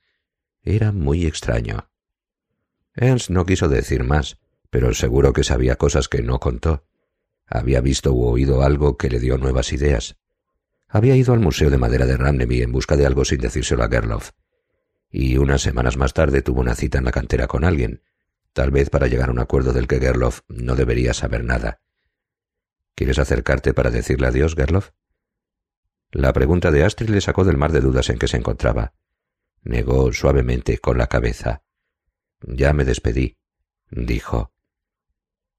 S1: Era muy extraño. Ernst no quiso decir más, pero seguro que sabía cosas que no contó. Había visto u oído algo que le dio nuevas ideas. Había ido al Museo de Madera de Ramneby en busca de algo sin decírselo a Gerloff. Y unas semanas más tarde tuvo una cita en la cantera con alguien, tal vez para llegar a un acuerdo del que Gerloff no debería saber nada. ¿Quieres acercarte para decirle adiós, Gerloff? La pregunta de Astrid le sacó del mar de dudas en que se encontraba. Negó suavemente con la cabeza. Ya me despedí, dijo.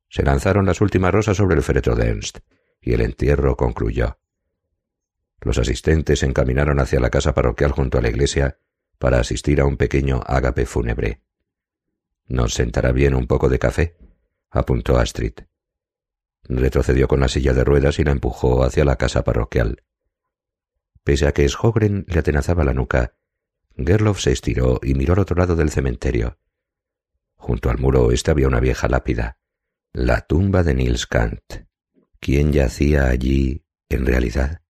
S1: Se lanzaron las últimas rosas sobre el féretro de Ernst, y el entierro concluyó. Los asistentes se encaminaron hacia la casa parroquial junto a la iglesia para asistir a un pequeño ágape fúnebre. ¿Nos sentará bien un poco de café? apuntó Astrid. Retrocedió con la silla de ruedas y la empujó hacia la casa parroquial. Pese a que Schogren le atenazaba la nuca, Gerloff se estiró y miró al otro lado del cementerio. Junto al muro oeste había una vieja lápida. La tumba de Nils Kant. ¿Quién yacía allí en realidad?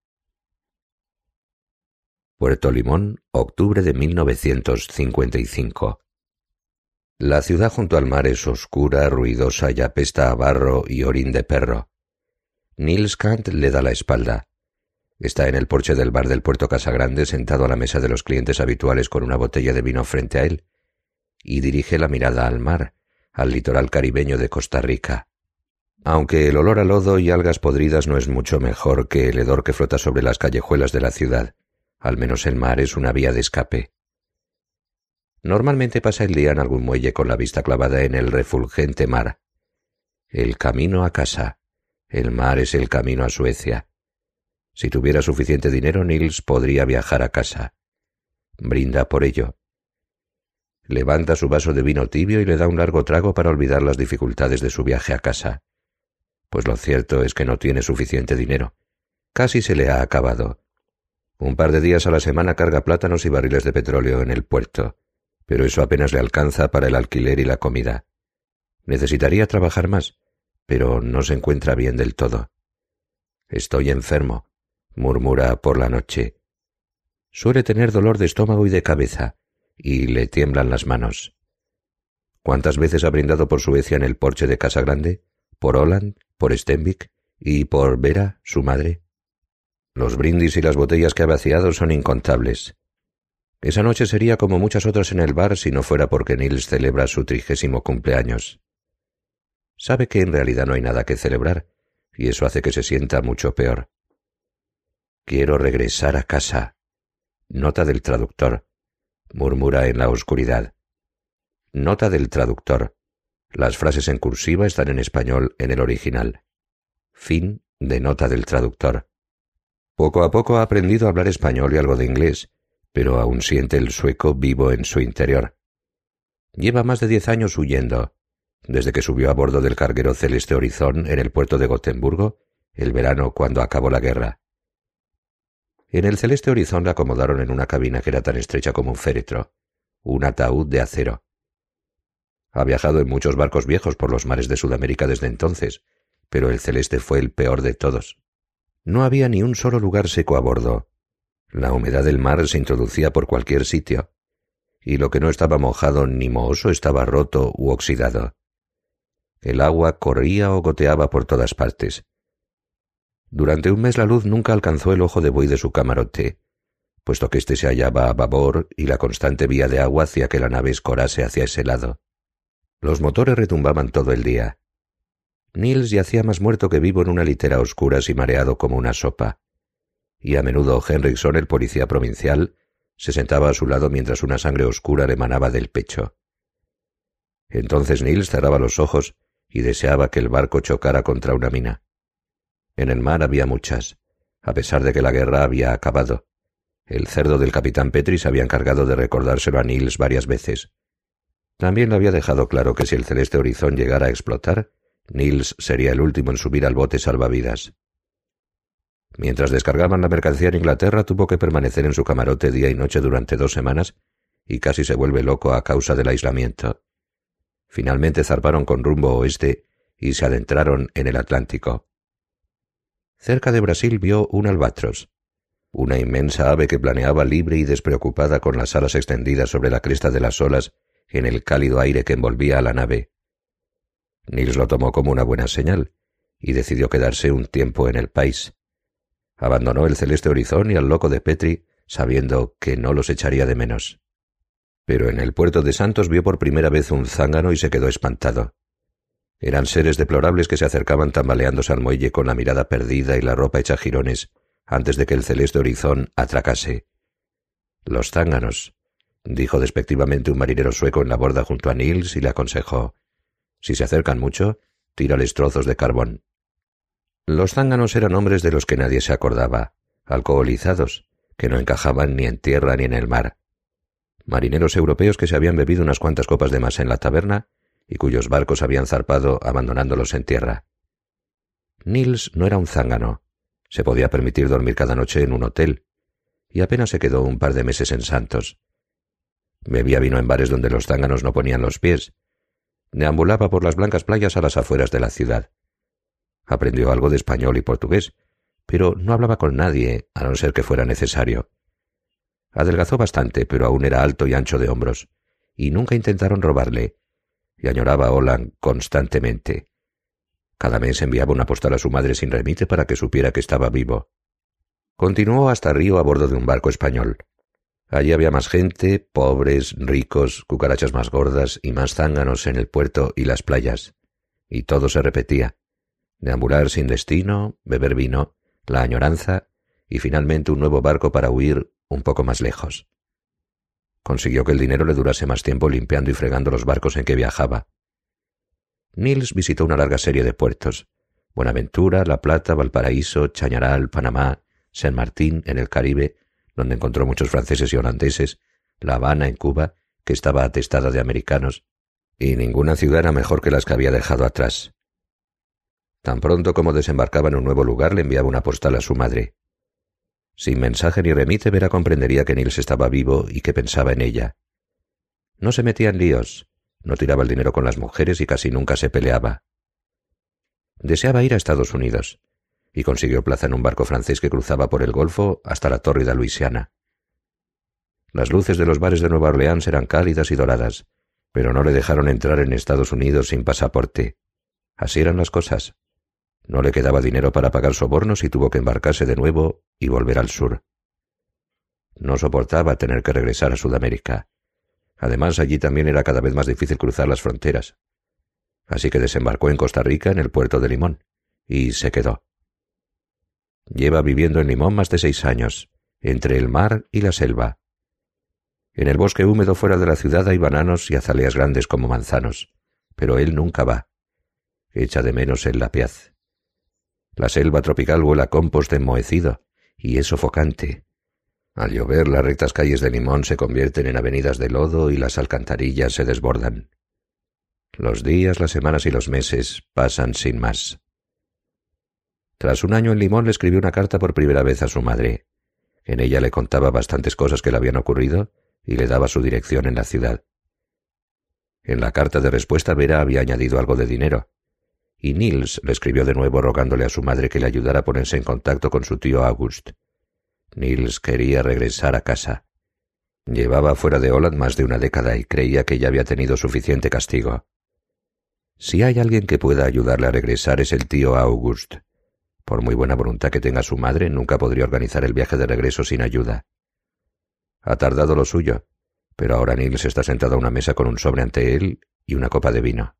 S1: Puerto Limón, octubre de 1955. La ciudad junto al mar es oscura, ruidosa y apesta a barro y orín de perro. Nils Kant le da la espalda. Está en el porche del bar del Puerto Casagrande sentado a la mesa de los clientes habituales con una botella de vino frente a él, y dirige la mirada al mar, al litoral caribeño de Costa Rica. Aunque el olor a lodo y algas podridas no es mucho mejor que el hedor que flota sobre las callejuelas de la ciudad, al menos el mar es una vía de escape. Normalmente pasa el día en algún muelle con la vista clavada en el refulgente mar. El camino a casa. El mar es el camino a Suecia. Si tuviera suficiente dinero, Nils podría viajar a casa. Brinda por ello. Levanta su vaso de vino tibio y le da un largo trago para olvidar las dificultades de su viaje a casa. Pues lo cierto es que no tiene suficiente dinero. Casi se le ha acabado. Un par de días a la semana carga plátanos y barriles de petróleo en el puerto, pero eso apenas le alcanza para el alquiler y la comida. Necesitaría trabajar más, pero no se encuentra bien del todo. Estoy enfermo, murmura por la noche. Suele tener dolor de estómago y de cabeza, y le tiemblan las manos. ¿Cuántas veces ha brindado por Suecia en el porche de Casa Grande? ¿Por Holland? ¿Por Stenvik? ¿Y por Vera, su madre? Los brindis y las botellas que ha vaciado son incontables. Esa noche sería como muchas otras en el bar si no fuera porque Nils celebra su trigésimo cumpleaños. Sabe que en realidad no hay nada que celebrar, y eso hace que se sienta mucho peor. Quiero regresar a casa, Nota del traductor. Murmura en la oscuridad. Nota del traductor. Las frases en cursiva están en español en el original. Fin de nota del traductor. Poco a poco ha aprendido a hablar español y algo de inglés, pero aún siente el sueco vivo en su interior. Lleva más de diez años huyendo, desde que subió a bordo del carguero Celeste Horizon en el puerto de Gotemburgo, el verano cuando acabó la guerra. En el Celeste Horizon le acomodaron en una cabina que era tan estrecha como un féretro, un ataúd de acero. Ha viajado en muchos barcos viejos por los mares de Sudamérica desde entonces, pero el Celeste fue el peor de todos. No había ni un solo lugar seco a bordo. La humedad del mar se introducía por cualquier sitio, y lo que no estaba mojado ni mohoso estaba roto u oxidado. El agua corría o goteaba por todas partes. Durante un mes la luz nunca alcanzó el ojo de buey de su camarote, puesto que éste se hallaba a babor y la constante vía de agua hacía que la nave escorase hacia ese lado. Los motores retumbaban todo el día. Nils yacía más muerto que vivo en una litera oscura y mareado como una sopa. Y a menudo Henrikson, el policía provincial, se sentaba a su lado mientras una sangre oscura le emanaba del pecho. Entonces Nils cerraba los ojos y deseaba que el barco chocara contra una mina. En el mar había muchas, a pesar de que la guerra había acabado. El cerdo del capitán Petri se había encargado de recordárselo a Nils varias veces. También le había dejado claro que si el celeste horizon llegara a explotar, Nils sería el último en subir al bote salvavidas. Mientras descargaban la mercancía en Inglaterra, tuvo que permanecer en su camarote día y noche durante dos semanas y casi se vuelve loco a causa del aislamiento. Finalmente zarparon con rumbo oeste y se adentraron en el Atlántico. Cerca de Brasil vio un albatros, una inmensa ave que planeaba libre y despreocupada con las alas extendidas sobre la cresta de las olas en el cálido aire que envolvía a la nave. Nils lo tomó como una buena señal y decidió quedarse un tiempo en el país. Abandonó el celeste horizonte y al loco de Petri, sabiendo que no los echaría de menos. Pero en el puerto de Santos vio por primera vez un zángano y se quedó espantado. Eran seres deplorables que se acercaban tambaleándose al muelle con la mirada perdida y la ropa hecha jirones antes de que el celeste horizonte atracase. Los zánganos, dijo despectivamente un marinero sueco en la borda junto a Nils y le aconsejó Si se acercan mucho, tírales trozos de carbón. Los zánganos eran hombres de los que nadie se acordaba, alcoholizados, que no encajaban ni en tierra ni en el mar. Marineros europeos que se habían bebido unas cuantas copas de más en la taberna y cuyos barcos habían zarpado abandonándolos en tierra. Nils no era un zángano. Se podía permitir dormir cada noche en un hotel, y apenas se quedó un par de meses en Santos. Bebía vino en bares donde los zánganos no ponían los pies. Deambulaba por las blancas playas a las afueras de la ciudad. Aprendió algo de español y portugués, pero no hablaba con nadie, a no ser que fuera necesario. Adelgazó bastante, pero aún era alto y ancho de hombros, y nunca intentaron robarle, y añoraba a Olan constantemente. Cada mes enviaba una postal a su madre sin remite para que supiera que estaba vivo. Continuó hasta Río a bordo de un barco español. Allí había más gente, pobres, ricos, cucarachas más gordas y más zánganos en el puerto y las playas. Y todo se repetía. Deambular sin destino, beber vino, la añoranza y finalmente un nuevo barco para huir un poco más lejos. Consiguió que el dinero le durase más tiempo limpiando y fregando los barcos en que viajaba. Nils visitó una larga serie de puertos. Buenaventura, La Plata, Valparaíso, Chañaral, Panamá, San Martín, en el Caribe, donde encontró muchos franceses y holandeses, La Habana, en Cuba, que estaba atestada de americanos, y ninguna ciudad era mejor que las que había dejado atrás. Tan pronto como desembarcaba en un nuevo lugar le enviaba una postal a su madre. Sin mensaje ni remite, Vera comprendería que Nils estaba vivo y que pensaba en ella. No se metía en líos, no tiraba el dinero con las mujeres y casi nunca se peleaba. Deseaba ir a Estados Unidos, y consiguió plaza en un barco francés que cruzaba por el Golfo hasta la tórrida Luisiana. Las luces de los bares de Nueva Orleans eran cálidas y doradas, pero no le dejaron entrar en Estados Unidos sin pasaporte. Así eran las cosas. No le quedaba dinero para pagar sobornos y tuvo que embarcarse de nuevo y volver al sur. No soportaba tener que regresar a Sudamérica. Además, allí también era cada vez más difícil cruzar las fronteras. Así que desembarcó en Costa Rica, en el puerto de Limón, y se quedó. Lleva viviendo en Limón más de seis años, entre el mar y la selva. En el bosque húmedo fuera de la ciudad hay bananos y azaleas grandes como manzanos, pero él nunca va. Echa de menos el lapiaz. La selva tropical huele a compost enmohecido y es sofocante. Al llover las rectas calles de Limón se convierten en avenidas de lodo y las alcantarillas se desbordan. Los días, las semanas y los meses pasan sin más. Tras un año en Limón le escribió una carta por primera vez a su madre. En ella le contaba bastantes cosas que le habían ocurrido y le daba su dirección en la ciudad. En la carta de respuesta Vera había añadido algo de dinero, y Nils le escribió de nuevo rogándole a su madre que le ayudara a ponerse en contacto con su tío August. Nils quería regresar a casa. Llevaba fuera de Holland más de una década y creía que ya había tenido suficiente castigo. Si hay alguien que pueda ayudarle a regresar es el tío August. Por muy buena voluntad que tenga su madre, nunca podría organizar el viaje de regreso sin ayuda. Ha tardado lo suyo, pero ahora Nils está sentado a una mesa con un sobre ante él y una copa de vino.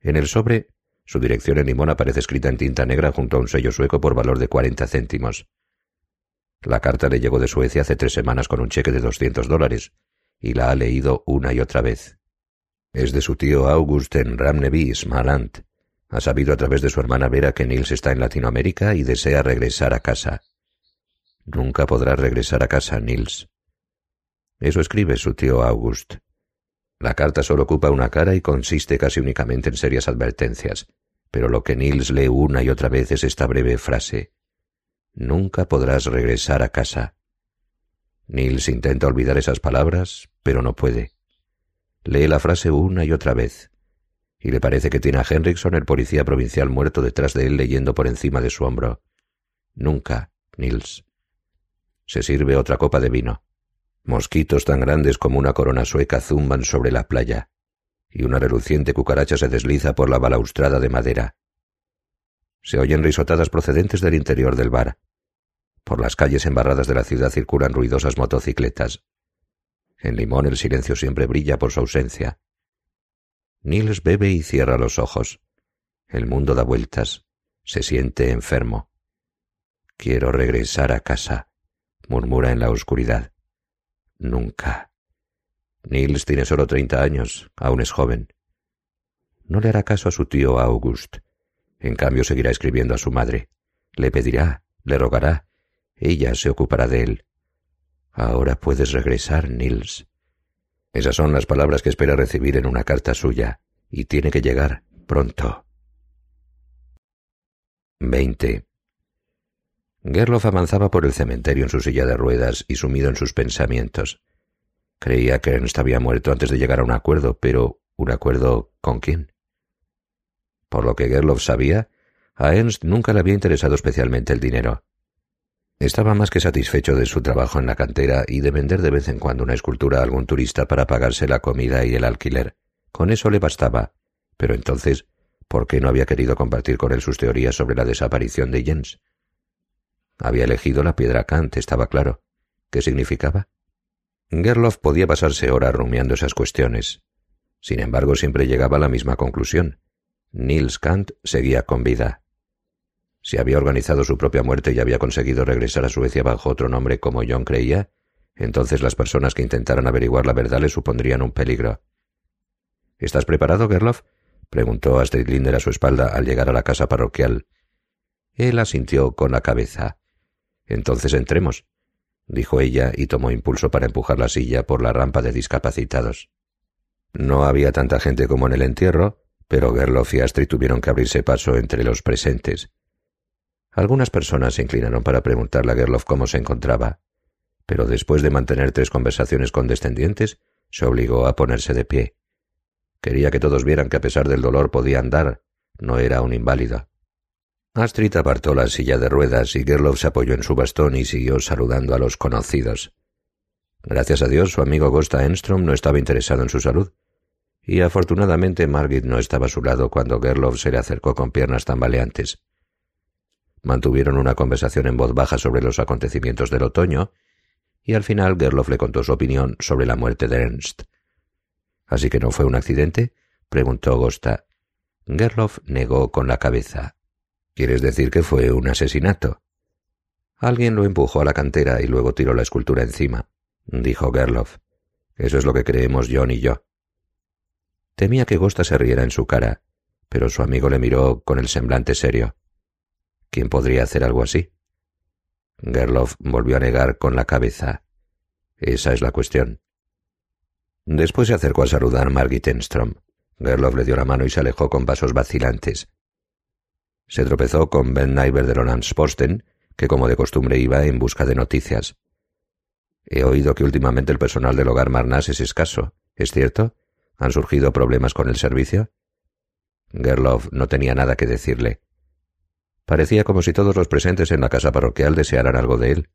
S1: En el sobre su dirección en limón aparece escrita en tinta negra junto a un sello sueco por valor de cuarenta céntimos. La carta le llegó de Suecia hace tres semanas con un cheque de doscientos dólares, y la ha leído una y otra vez. Es de su tío August en Ramneby, Smaland. Ha sabido a través de su hermana Vera que Nils está en Latinoamérica y desea regresar a casa. Nunca podrá regresar a casa, Nils. Eso escribe su tío August. La carta solo ocupa una cara y consiste casi únicamente en serias advertencias, pero lo que Nils lee una y otra vez es esta breve frase. Nunca podrás regresar a casa. Nils intenta olvidar esas palabras, pero no puede. Lee la frase una y otra vez, y le parece que tiene a Henriksson, el policía provincial, muerto detrás de él leyendo por encima de su hombro. Nunca, Nils. Se sirve otra copa de vino. Mosquitos tan grandes como una corona sueca zumban sobre la playa, y una reluciente cucaracha se desliza por la balaustrada de madera. Se oyen risotadas procedentes del interior del bar. Por las calles embarradas de la ciudad circulan ruidosas motocicletas. En Limón el silencio siempre brilla por su ausencia. Nils bebe y cierra los ojos. El mundo da vueltas. Se siente enfermo. Quiero regresar a casa, murmura en la oscuridad. Nunca. Nils tiene solo treinta años, aún es joven. No le hará caso a su tío August. En cambio seguirá escribiendo a su madre. Le pedirá, le rogará. Ella se ocupará de él. Ahora puedes regresar, Nils. Esas son las palabras que espera recibir en una carta suya, y tiene que llegar pronto. 20. Gerloff avanzaba por el cementerio en su silla de ruedas y sumido en sus pensamientos. Creía que Ernst había muerto antes de llegar a un acuerdo, pero ¿un acuerdo con quién? Por lo que Gerloff sabía, a Ernst nunca le había interesado especialmente el dinero. Estaba más que satisfecho de su trabajo en la cantera y de vender de vez en cuando una escultura a algún turista para pagarse la comida y el alquiler. Con eso le bastaba. Pero entonces, ¿por qué no había querido compartir con él sus teorías sobre la desaparición de Jens? Había elegido la piedra Kant, estaba claro. ¿Qué significaba? Gerloff podía pasarse horas rumiando esas cuestiones. Sin embargo, siempre llegaba a la misma conclusión. Niels Kant seguía con vida. Si había organizado su propia muerte y había conseguido regresar a Suecia bajo otro nombre como John creía, entonces las personas que intentaran averiguar la verdad le supondrían un peligro. ¿Estás preparado, Gerloff? preguntó Astrid Linder a su espalda al llegar a la casa parroquial. Él asintió con la cabeza. Entonces entremos, dijo ella y tomó impulso para empujar la silla por la rampa de discapacitados. No había tanta gente como en el entierro, pero Gerloff y Astrid tuvieron que abrirse paso entre los presentes. Algunas personas se inclinaron para preguntarle a Gerloff cómo se encontraba, pero después de mantener tres conversaciones condescendientes, se obligó a ponerse de pie. Quería que todos vieran que a pesar del dolor podía andar, no era un inválido. Astrid apartó la silla de ruedas y Gerloff se apoyó en su bastón y siguió saludando a los conocidos. Gracias a Dios, su amigo Gosta Enstrom no estaba interesado en su salud, y afortunadamente Margit no estaba a su lado cuando Gerloff se le acercó con piernas tambaleantes. Mantuvieron una conversación en voz baja sobre los acontecimientos del otoño, y al final Gerloff le contó su opinión sobre la muerte de Ernst. ¿Así que no fue un accidente? preguntó Gosta. Gerloff negó con la cabeza. ¿Quieres decir que fue un asesinato? Alguien lo empujó a la cantera y luego tiró la escultura encima, dijo Gerloff. Eso es lo que creemos John y yo. Temía que Gosta se riera en su cara, pero su amigo le miró con el semblante serio. ¿Quién podría hacer algo así? Gerloff volvió a negar con la cabeza. Esa es la cuestión. Después se acercó a saludar Margit Enstrom. Gerloff le dio la mano y se alejó con pasos vacilantes. Se tropezó con Ben Neiber de Posten, que como de costumbre iba en busca de noticias. He oído que últimamente el personal del hogar Marnas es escaso. ¿Es cierto? ¿Han surgido problemas con el servicio? Gerloff no tenía nada que decirle. Parecía como si todos los presentes en la casa parroquial desearan algo de él.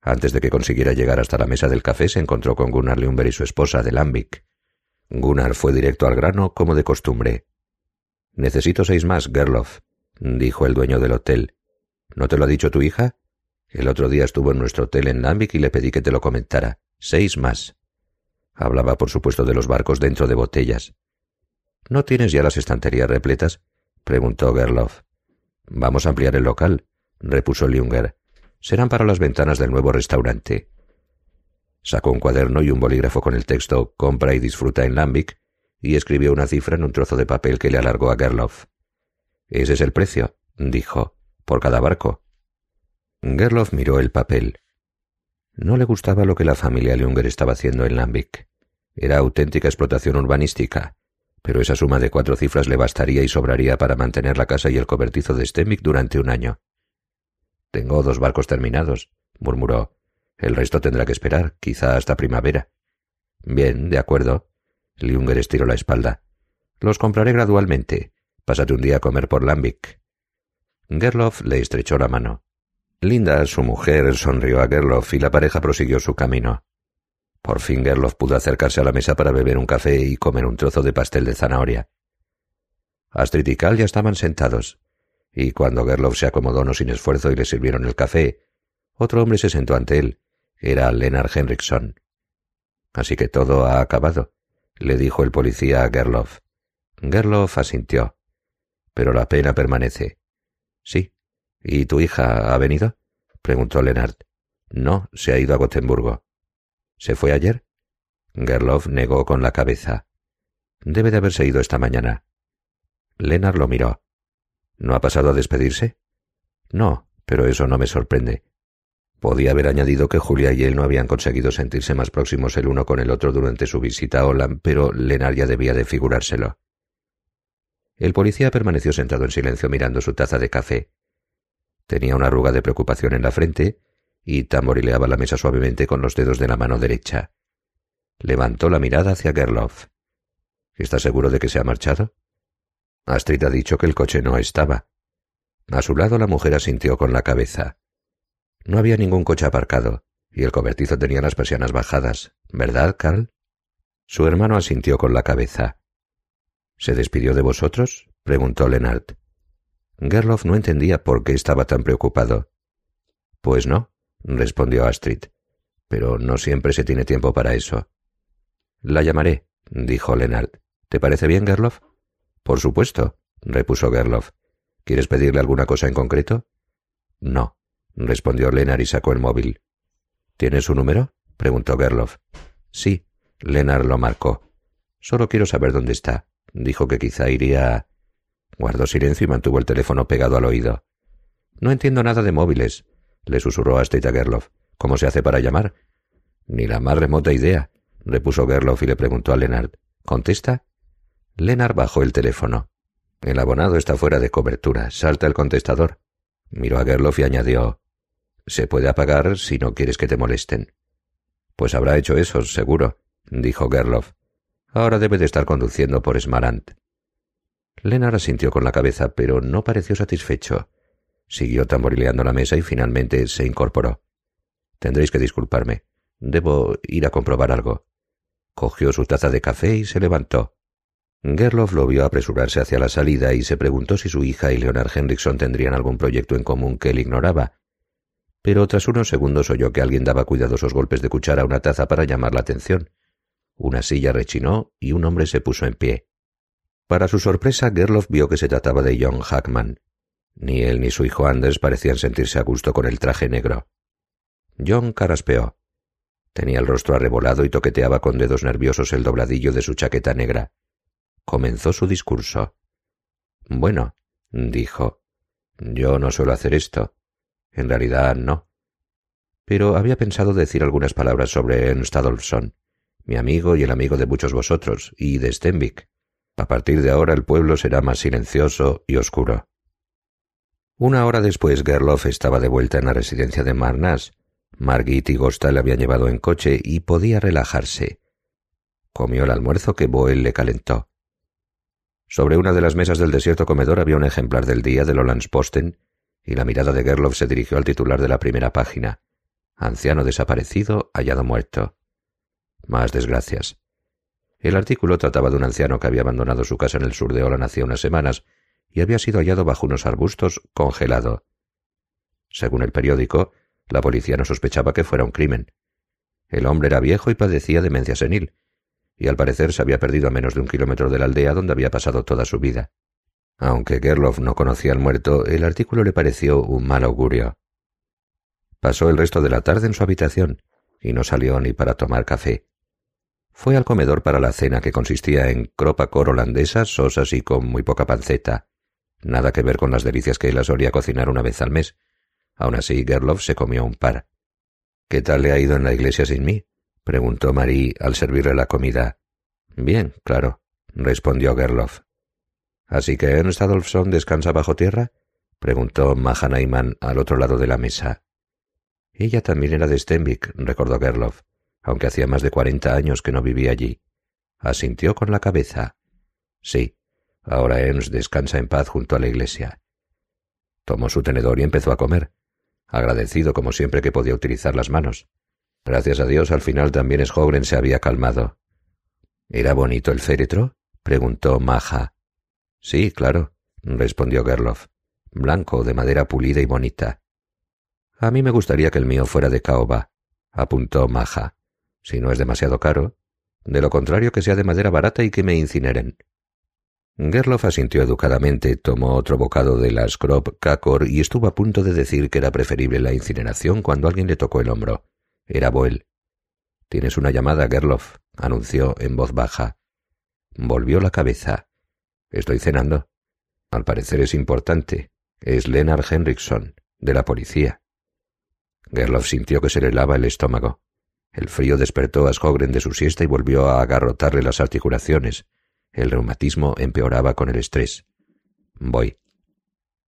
S1: Antes de que consiguiera llegar hasta la mesa del café, se encontró con Gunnar Leumber y su esposa de Lambic. Gunnar fue directo al grano, como de costumbre. Necesito seis más, Gerloff, dijo el dueño del hotel. ¿No te lo ha dicho tu hija? El otro día estuvo en nuestro hotel en Lambic y le pedí que te lo comentara. Seis más. Hablaba, por supuesto, de los barcos dentro de botellas. ¿No tienes ya las estanterías repletas? preguntó Gerloff. Vamos a ampliar el local, repuso Liunger. Serán para las ventanas del nuevo restaurante. Sacó un cuaderno y un bolígrafo con el texto Compra y disfruta en Lambic y escribió una cifra en un trozo de papel que le alargó a Gerloff. Ese es el precio, dijo, por cada barco. Gerloff miró el papel. No le gustaba lo que la familia Liunger estaba haciendo en Lambic. Era auténtica explotación urbanística, pero esa suma de cuatro cifras le bastaría y sobraría para mantener la casa y el cobertizo de Stemic durante un año. Tengo dos barcos terminados, murmuró. El resto tendrá que esperar, quizá hasta primavera. Bien, de acuerdo. Liunger estiró la espalda. Los compraré gradualmente. Pásate un día a comer por Lambic. Gerloff le estrechó la mano. Linda, su mujer, sonrió a Gerloff y la pareja prosiguió su camino. Por fin Gerloff pudo acercarse a la mesa para beber un café y comer un trozo de pastel de zanahoria. Astrid y Cal ya estaban sentados, y cuando Gerloff se acomodó no sin esfuerzo y le sirvieron el café, otro hombre se sentó ante él. Era Lennart Henriksson. Así que todo ha acabado, le dijo el policía a Gerloff. Gerloff asintió. Pero la pena permanece. Sí. ¿Y tu hija ha venido? preguntó Lennart. No, se ha ido a Gotemburgo. ¿Se fue ayer? Gerloff negó con la cabeza. Debe de haberse ido esta mañana. Lennart lo miró. ¿No ha pasado a despedirse? No, pero eso no me sorprende. Podía haber añadido que Julia y él no habían conseguido sentirse más próximos el uno con el otro durante su visita a Holland, pero Lennart ya debía de figurárselo. El policía permaneció sentado en silencio mirando su taza de café. Tenía una arruga de preocupación en la frente y tamborileaba la mesa suavemente con los dedos de la mano derecha. Levantó la mirada hacia Gerloff. ¿Está seguro de que se ha marchado? Astrid ha dicho que el coche no estaba. A su lado la mujer asintió con la cabeza. No había ningún coche aparcado, y el cobertizo tenía las persianas bajadas, ¿verdad, Carl? Su hermano asintió con la cabeza. ¿Se despidió de vosotros? preguntó Lennart. Gerloff no entendía por qué estaba tan preocupado. Pues no, respondió Astrid. Pero no siempre se tiene tiempo para eso. La llamaré, dijo Lennart. ¿Te parece bien, Gerloff? Por supuesto, repuso Gerloff. ¿Quieres pedirle alguna cosa en concreto? No, respondió Lennart y sacó el móvil. ¿Tienes su número? preguntó Gerloff. Sí, Lennart lo marcó. Solo quiero saber dónde está. Dijo que quizá iría. Guardó silencio y mantuvo el teléfono pegado al oído. No entiendo nada de móviles, le susurró a Gerloff. ¿Cómo se hace para llamar? Ni la más remota idea, repuso Gerloff y le preguntó a Lennart. ¿Contesta? Lennart bajó el teléfono. El abonado está fuera de cobertura. Salta el contestador. Miró a Gerloff y añadió Se puede apagar si no quieres que te molesten. Pues habrá hecho eso, seguro, dijo Gerloff. Ahora debe de estar conduciendo por Smarant. Lennart asintió con la cabeza, pero no pareció satisfecho. Siguió tamborileando la mesa y finalmente se incorporó. Tendréis que disculparme. Debo ir a comprobar algo. Cogió su taza de café y se levantó. Gerloff lo vio apresurarse hacia la salida y se preguntó si su hija y Leonard Henriksson tendrían algún proyecto en común que él ignoraba. Pero tras unos segundos oyó que alguien daba cuidadosos golpes de cuchara a una taza para llamar la atención. Una silla rechinó y un hombre se puso en pie. Para su sorpresa, Gerloff vio que se trataba de John Hackman. Ni él ni su hijo Anders parecían sentirse a gusto con el traje negro. John caraspeó. Tenía el rostro arrebolado y toqueteaba con dedos nerviosos el dobladillo de su chaqueta negra. Comenzó su discurso. Bueno, dijo, yo no suelo hacer esto. En realidad no. Pero había pensado decir algunas palabras sobre Ernst Adolfsson, mi amigo y el amigo de muchos vosotros, y de Stenvik. A partir de ahora el pueblo será más silencioso y oscuro. Una hora después Gerloff estaba de vuelta en la residencia de Marnas. Margit y Gosta le habían llevado en coche y podía relajarse. Comió el almuerzo que Boel le calentó. Sobre una de las mesas del desierto comedor había un ejemplar del día del Posten, y la mirada de Gerloff se dirigió al titular de la primera página. Anciano desaparecido, hallado muerto. Más desgracias. El artículo trataba de un anciano que había abandonado su casa en el sur de Holland hacía unas semanas y había sido hallado bajo unos arbustos congelado. Según el periódico, la policía no sospechaba que fuera un crimen. El hombre era viejo y padecía demencia senil, y al parecer se había perdido a menos de un kilómetro de la aldea donde había pasado toda su vida. Aunque Gerloff no conocía al muerto, el artículo le pareció un mal augurio. Pasó el resto de la tarde en su habitación y no salió ni para tomar café. Fue al comedor para la cena que consistía en cropa cor holandesa, sosas y con muy poca panceta. Nada que ver con las delicias que él solía cocinar una vez al mes. Aun así, Gerloff se comió un par. ¿Qué tal le ha ido en la iglesia sin mí? preguntó Marie al servirle la comida. Bien, claro, respondió Gerloff. ¿Así que Ernst Adolfsson descansa bajo tierra? preguntó Mahanaiman al otro lado de la mesa. Ella también era de Stenvik, recordó Gerloff, aunque hacía más de cuarenta años que no vivía allí. Asintió con la cabeza. Sí, ahora Ernst descansa en paz junto a la iglesia. Tomó su tenedor y empezó a comer, agradecido como siempre que podía utilizar las manos. Gracias a Dios al final también Schogren se había calmado. ¿Era bonito el féretro? preguntó Maja. Sí, claro, respondió Gerloff. Blanco, de madera pulida y bonita. A mí me gustaría que el mío fuera de caoba, apuntó Maja, si no es demasiado caro. De lo contrario, que sea de madera barata y que me incineren. Gerloff asintió educadamente, tomó otro bocado de la Scrop Kakor y estuvo a punto de decir que era preferible la incineración cuando alguien le tocó el hombro. Era Boel. Tienes una llamada, Gerloff, anunció en voz baja. Volvió la cabeza. Estoy cenando. Al parecer es importante. Es Lennart Henriksson, de la policía. Gerloff sintió que se le lava el estómago. El frío despertó a Skogren de su siesta y volvió a agarrotarle las articulaciones. El reumatismo empeoraba con el estrés. Voy.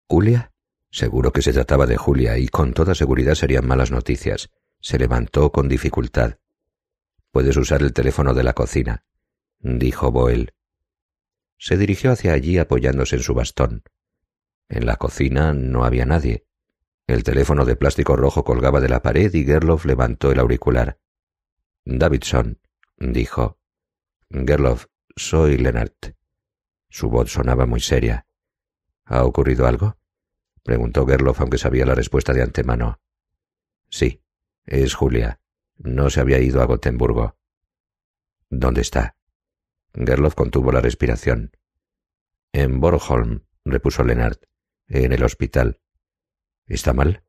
S1: ¿Julia? Seguro que se trataba de Julia y con toda seguridad serían malas noticias. Se levantó con dificultad. Puedes usar el teléfono de la cocina, dijo Boel. Se dirigió hacia allí apoyándose en su bastón. En la cocina no había nadie. El teléfono de plástico rojo colgaba de la pared y Gerloff levantó el auricular. Davidson, dijo. Gerloff, soy Lennart. Su voz sonaba muy seria. ¿Ha ocurrido algo? preguntó Gerloff, aunque sabía la respuesta de antemano. Sí, es Julia. No se había ido a Gotemburgo. ¿Dónde está? Gerloff contuvo la respiración. En Borgholm, repuso Lennart. En el hospital. ¿Está mal?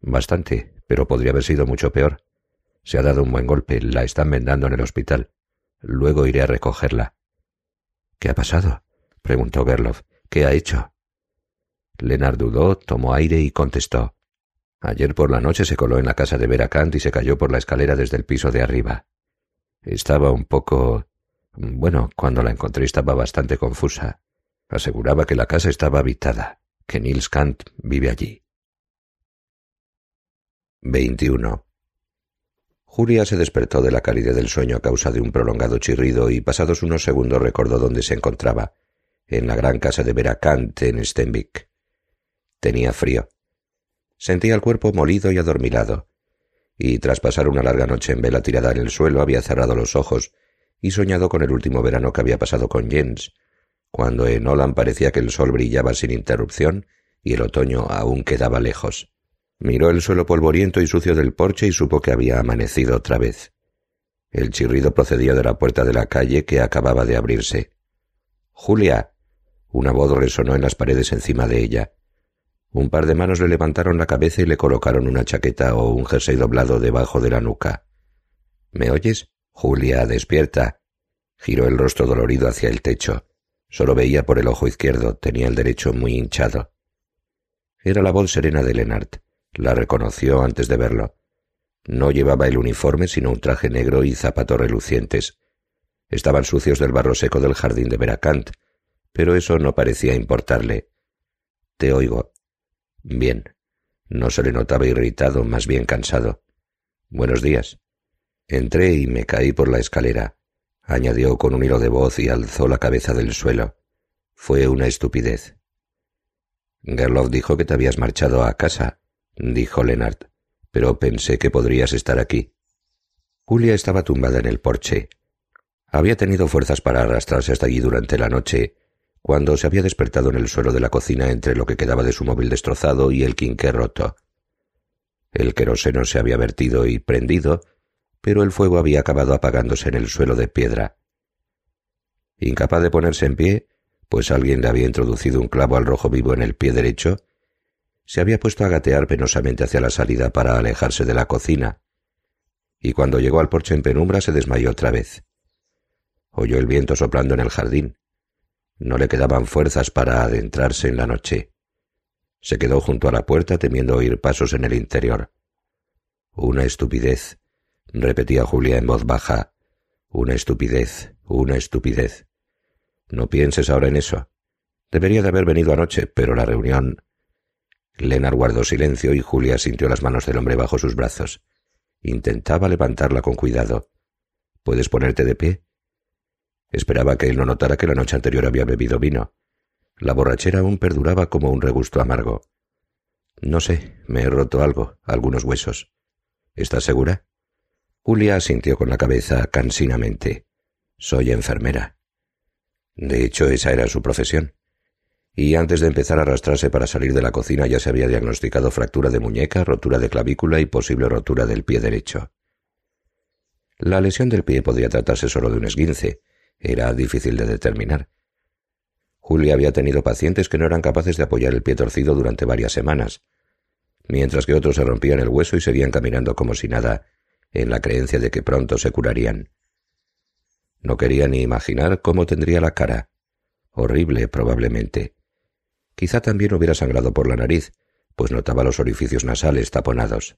S1: Bastante, pero podría haber sido mucho peor. Se ha dado un buen golpe, la están vendando en el hospital. Luego iré a recogerla. ¿Qué ha pasado? preguntó Gerloff. ¿Qué ha hecho? Lennart dudó, tomó aire y contestó. Ayer por la noche se coló en la casa de Veracant y se cayó por la escalera desde el piso de arriba. Estaba un poco... Bueno, cuando la encontré estaba bastante confusa. Aseguraba que la casa estaba habitada, que Nils Kant vive allí. 21. Julia se despertó de la calidez del sueño a causa de un prolongado chirrido y pasados unos segundos recordó dónde se encontraba, en la gran casa de Veracant en Stenvik. Tenía frío. Sentía el cuerpo molido y adormilado, y tras pasar una larga noche en vela tirada en el suelo había cerrado los ojos y soñado con el último verano que había pasado con Jens, cuando en Holland parecía que el sol brillaba sin interrupción y el otoño aún quedaba lejos. Miró el suelo polvoriento y sucio del porche y supo que había amanecido otra vez. El chirrido procedía de la puerta de la calle que acababa de abrirse. Julia. Una voz resonó en las paredes encima de ella. Un par de manos le levantaron la cabeza y le colocaron una chaqueta o un jersey doblado debajo de la nuca. ¿Me oyes? Julia, despierta. Giró el rostro dolorido hacia el techo. Solo veía por el ojo izquierdo, tenía el derecho muy hinchado. Era la voz serena de Lennart. La reconoció antes de verlo. No llevaba el uniforme sino un traje negro y zapatos relucientes. Estaban sucios del barro seco del jardín de Veracant, pero eso no parecía importarle. Te oigo. Bien. No se le notaba irritado, más bien cansado. Buenos días. Entré y me caí por la escalera, añadió con un hilo de voz y alzó la cabeza del suelo. Fue una estupidez. Gerloff dijo que te habías marchado a casa, dijo Lennart, pero pensé que podrías estar aquí. Julia estaba tumbada en el porche. Había tenido fuerzas para arrastrarse hasta allí durante la noche, cuando se había despertado en el suelo de la cocina entre lo que quedaba de su móvil destrozado y el quinqué roto. El queroseno se había vertido y prendido, pero el fuego había acabado apagándose en el suelo de piedra. Incapaz de ponerse en pie, pues alguien le había introducido un clavo al rojo vivo en el pie derecho, se había puesto a gatear penosamente hacia la salida para alejarse de la cocina, y cuando llegó al porche en penumbra se desmayó otra vez. Oyó el viento soplando en el jardín. No le quedaban fuerzas para adentrarse en la noche. Se quedó junto a la puerta temiendo oír pasos en el interior. Una estupidez, repetía Julia en voz baja. Una estupidez, una estupidez. No pienses ahora en eso. Debería de haber venido anoche, pero la reunión. Lenar guardó silencio y Julia sintió las manos del hombre bajo sus brazos. Intentaba levantarla con cuidado. ¿Puedes ponerte de pie? Esperaba que él no notara que la noche anterior había bebido vino. La borrachera aún perduraba como un regusto amargo. No sé, me he roto algo, algunos huesos. ¿Estás segura? Julia asintió con la cabeza cansinamente. Soy enfermera. De hecho, esa era su profesión. Y antes de empezar a arrastrarse para salir de la cocina ya se había diagnosticado fractura de muñeca, rotura de clavícula y posible rotura del pie derecho. La lesión del pie podía tratarse solo de un esguince. Era difícil de determinar. Julia había tenido pacientes que no eran capaces de apoyar el pie torcido durante varias semanas, mientras que otros se rompían el hueso y seguían caminando como si nada, en la creencia de que pronto se curarían. No quería ni imaginar cómo tendría la cara. Horrible, probablemente. Quizá también hubiera sangrado por la nariz, pues notaba los orificios nasales taponados.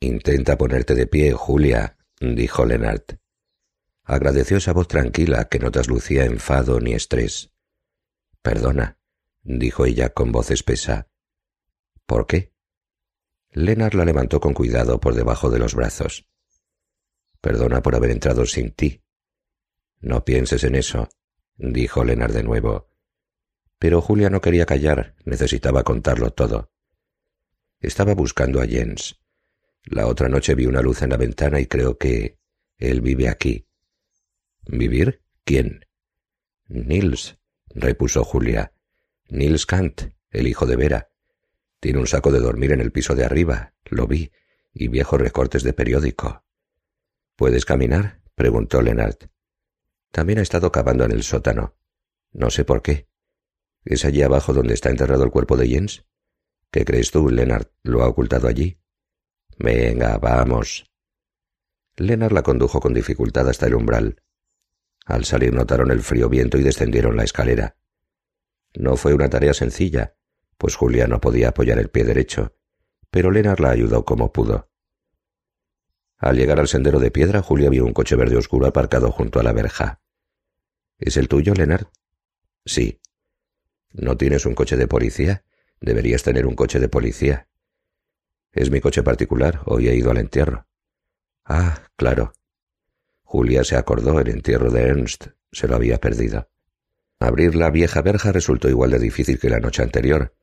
S1: Intenta ponerte de pie, Julia, dijo Lennart. Agradeció esa voz tranquila que no traslucía enfado ni estrés. Perdona, dijo ella con voz espesa. ¿Por qué? Lennart la levantó con cuidado por debajo de los brazos. Perdona por haber entrado sin ti. No pienses en eso, dijo Lennart de nuevo. Pero Julia no quería callar, necesitaba contarlo todo. Estaba buscando a Jens. La otra noche vi una luz en la ventana y creo que él vive aquí. ¿Vivir? ¿Quién? Nils, repuso Julia. Nils Kant, el hijo de Vera. Tiene un saco de dormir en el piso de arriba, lo vi, y viejos recortes de periódico. ¿Puedes caminar? preguntó Lennart. También ha estado cavando en el sótano. No sé por qué. ¿Es allí abajo donde está enterrado el cuerpo de Jens? ¿Qué crees tú, Lennart? ¿Lo ha ocultado allí? Venga, vamos. Lennart la condujo con dificultad hasta el umbral. Al salir notaron el frío viento y descendieron la escalera. No fue una tarea sencilla, pues Julia no podía apoyar el pie derecho, pero Lennart la ayudó como pudo. Al llegar al sendero de piedra, Julia vio un coche verde oscuro aparcado junto a la verja. ¿Es el tuyo, Lennart? Sí. ¿No tienes un coche de policía? Deberías tener un coche de policía. Es mi coche particular, hoy he ido al entierro. Ah, claro. Julia se acordó, el entierro de Ernst se lo había perdido. Abrir la vieja verja resultó igual de difícil que la noche anterior,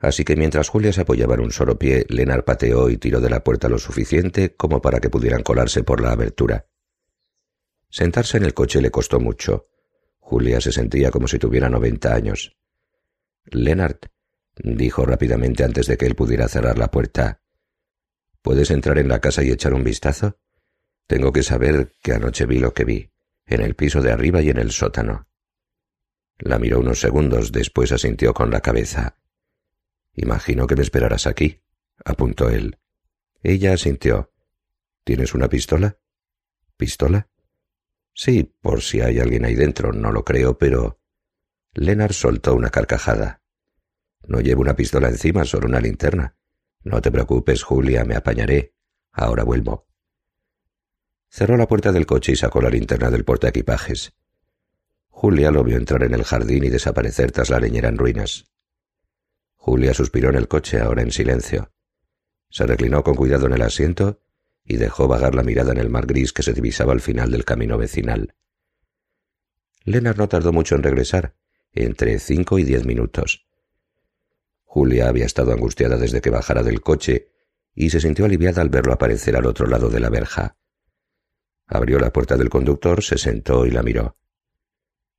S1: Así que mientras Julia se apoyaba en un solo pie, Lenar pateó y tiró de la puerta lo suficiente como para que pudieran colarse por la abertura. Sentarse en el coche le costó mucho. Julia se sentía como si tuviera noventa años. Lennart, dijo rápidamente antes de que él pudiera cerrar la puerta, ¿puedes entrar en la casa y echar un vistazo? Tengo que saber que anoche vi lo que vi, en el piso de arriba y en el sótano. La miró unos segundos, después asintió con la cabeza. Imagino que me esperarás aquí, apuntó él. Ella asintió. ¿Tienes una pistola? ¿Pistola? Sí, por si hay alguien ahí dentro, no lo creo, pero... Lennart soltó una carcajada. No llevo una pistola encima, solo una linterna. No te preocupes, Julia, me apañaré. Ahora vuelvo. Cerró la puerta del coche y sacó la linterna del portaequipajes. Julia lo vio entrar en el jardín y desaparecer tras la leñera en ruinas. Julia suspiró en el coche, ahora en silencio. Se reclinó con cuidado en el asiento y dejó vagar la mirada en el mar gris que se divisaba al final del camino vecinal. Lennart no tardó mucho en regresar, entre cinco y diez minutos. Julia había estado angustiada desde que bajara del coche y se sintió aliviada al verlo aparecer al otro lado de la verja. Abrió la puerta del conductor, se sentó y la miró.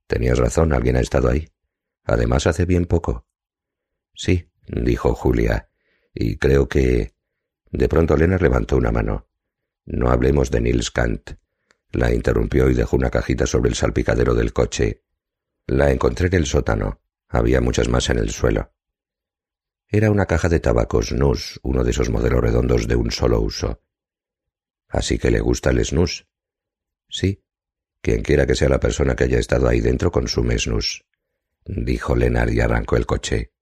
S1: Tenías razón, alguien ha estado ahí. Además, hace bien poco. Sí, dijo Julia, y creo que... De pronto Lennart levantó una mano. No hablemos de Nils Kant. La interrumpió y dejó una cajita sobre el salpicadero del coche. La encontré en el sótano. Había muchas más en el suelo. Era una caja de tabacos Nus, uno de esos modelos redondos de un solo uso. Así que le gusta el snus. Sí, quien quiera que sea la persona que haya estado ahí dentro consume snus, dijo Lennart y arrancó el coche.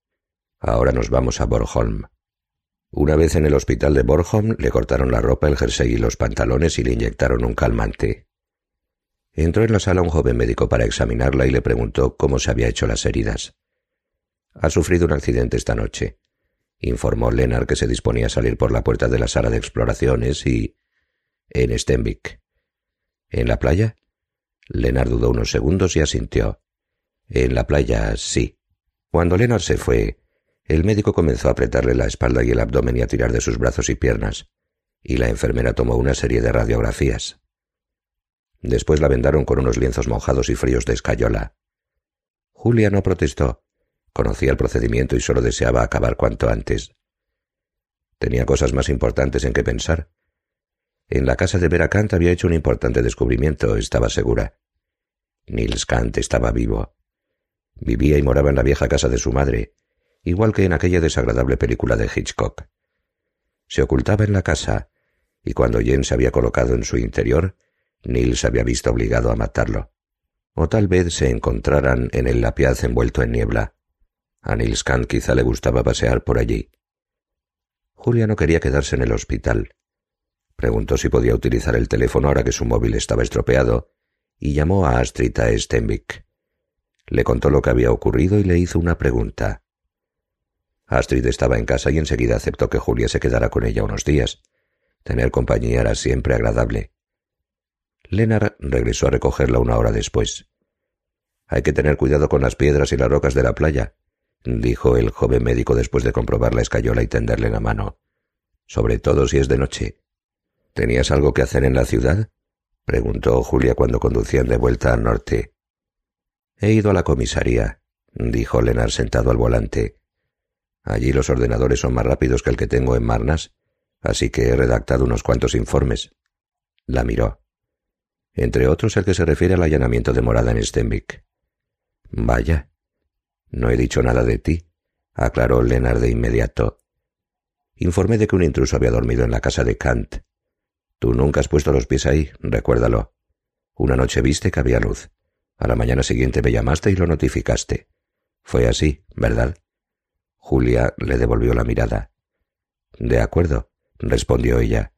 S1: Ahora nos vamos a Borholm. Una vez en el hospital de Borholm le cortaron la ropa, el jersey y los pantalones y le inyectaron un calmante. Entró en la sala un joven médico para examinarla y le preguntó cómo se había hecho las heridas. Ha sufrido un accidente esta noche, informó Lennart que se disponía a salir por la puerta de la sala de exploraciones y... en Stenvik. ¿En la playa? Lennart dudó unos segundos y asintió. En la playa, sí. Cuando Lennart se fue, el médico comenzó a apretarle la espalda y el abdomen y a tirar de sus brazos y piernas, y la enfermera tomó una serie de radiografías. Después la vendaron con unos lienzos mojados y fríos de escayola. Julia no protestó. Conocía el procedimiento y solo deseaba acabar cuanto antes. Tenía cosas más importantes en que pensar, en la casa de Vera Kant había hecho un importante descubrimiento, estaba segura. Nils Kant estaba vivo. Vivía y moraba en la vieja casa de su madre, igual que en aquella desagradable película de Hitchcock. Se ocultaba en la casa, y cuando Jen se había colocado en su interior, Nils había visto obligado a matarlo. O tal vez se encontraran en el lapiaz envuelto en niebla. A Nils Kant quizá le gustaba pasear por allí. Julia no quería quedarse en el hospital. Preguntó si podía utilizar el teléfono ahora que su móvil estaba estropeado y llamó a Astrid a Stenvik. Le contó lo que había ocurrido y le hizo una pregunta. Astrid estaba en casa y enseguida aceptó que Julia se quedara con ella unos días. Tener compañía era siempre agradable. Lennart regresó a recogerla una hora después. Hay que tener cuidado con las piedras y las rocas de la playa, dijo el joven médico después de comprobar la escayola y tenderle la mano. Sobre todo si es de noche. ¿Tenías algo que hacer en la ciudad? preguntó Julia cuando conducían de vuelta al norte. He ido a la comisaría, dijo Lenar sentado al volante. Allí los ordenadores son más rápidos que el que tengo en Marnas, así que he redactado unos cuantos informes. La miró. Entre otros el que se refiere al allanamiento de morada en Stenvik. Vaya. No he dicho nada de ti, aclaró Lenar de inmediato. Informé de que un intruso había dormido en la casa de Kant. Tú nunca has puesto los pies ahí, recuérdalo. Una noche viste que había luz. A la mañana siguiente me llamaste y lo notificaste. Fue así, ¿verdad? Julia le devolvió la mirada. De acuerdo, respondió ella.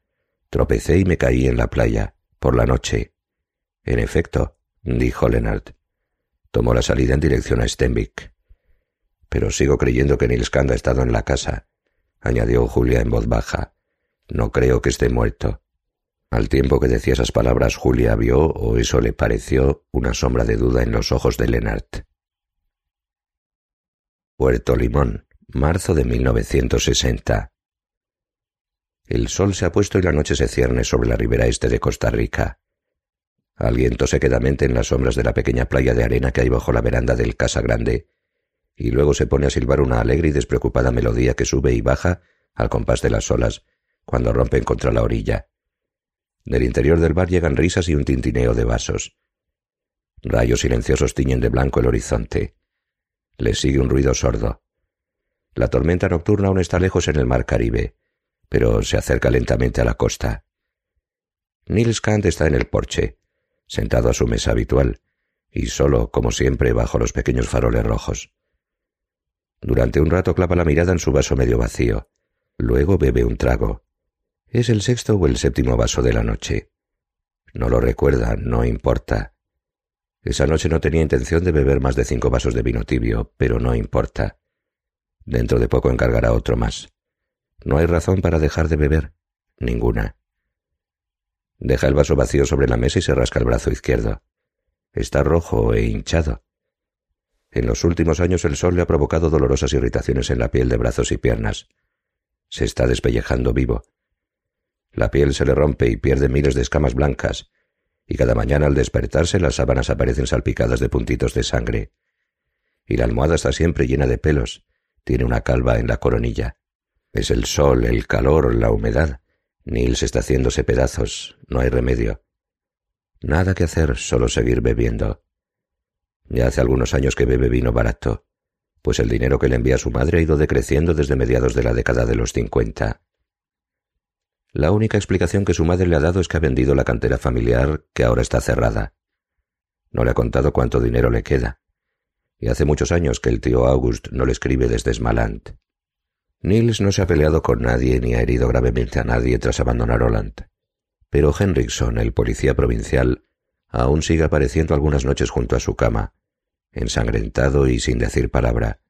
S1: Tropecé y me caí en la playa, por la noche. En efecto, dijo Lennart. Tomó la salida en dirección a Stenvik. Pero sigo creyendo que Nils Kand ha estado en la casa, añadió Julia en voz baja. No creo que esté muerto. Al tiempo que decía esas palabras, Julia vio, o eso le pareció, una sombra de duda en los ojos de Lennart. Puerto Limón, marzo de 1960. El sol se ha puesto y la noche se cierne sobre la ribera este de Costa Rica. Alguien tose quedamente en las sombras de la pequeña playa de arena que hay bajo la veranda del Casa Grande, y luego se pone a silbar una alegre y despreocupada melodía que sube y baja al compás de las olas cuando rompen contra la orilla. Del interior del bar llegan risas y un tintineo de vasos. Rayos silenciosos tiñen de blanco el horizonte. Le sigue un ruido sordo. La tormenta nocturna aún está lejos en el mar Caribe, pero se acerca lentamente a la costa. Nils Kant está en el porche, sentado a su mesa habitual, y solo, como siempre, bajo los pequeños faroles rojos. Durante un rato clava la mirada en su vaso medio vacío. Luego bebe un trago. Es el sexto o el séptimo vaso de la noche. No lo recuerda, no importa. Esa noche no tenía intención de beber más de cinco vasos de vino tibio, pero no importa. Dentro de poco encargará otro más. No hay razón para dejar de beber. Ninguna. Deja el vaso vacío sobre la mesa y se rasca el brazo izquierdo. Está rojo e hinchado. En los últimos años el sol le ha provocado dolorosas irritaciones en la piel de brazos y piernas. Se está despellejando vivo. La piel se le rompe y pierde miles de escamas blancas, y cada mañana al despertarse las sábanas aparecen salpicadas de puntitos de sangre. Y la almohada está siempre llena de pelos, tiene una calva en la coronilla. Es el sol, el calor, la humedad. Nils está haciéndose pedazos, no hay remedio. Nada que hacer, solo seguir bebiendo. Ya hace algunos años que bebe vino barato, pues el dinero que le envía su madre ha ido decreciendo desde mediados de la década de los cincuenta. La única explicación que su madre le ha dado es que ha vendido la cantera familiar, que ahora está cerrada. No le ha contado cuánto dinero le queda, y hace muchos años que el tío August no le escribe desde Smaland. Nils no se ha peleado con nadie ni ha herido gravemente a nadie tras abandonar Holland. Pero Henriksson, el policía provincial, aún sigue apareciendo algunas noches junto a su cama, ensangrentado y sin decir palabra.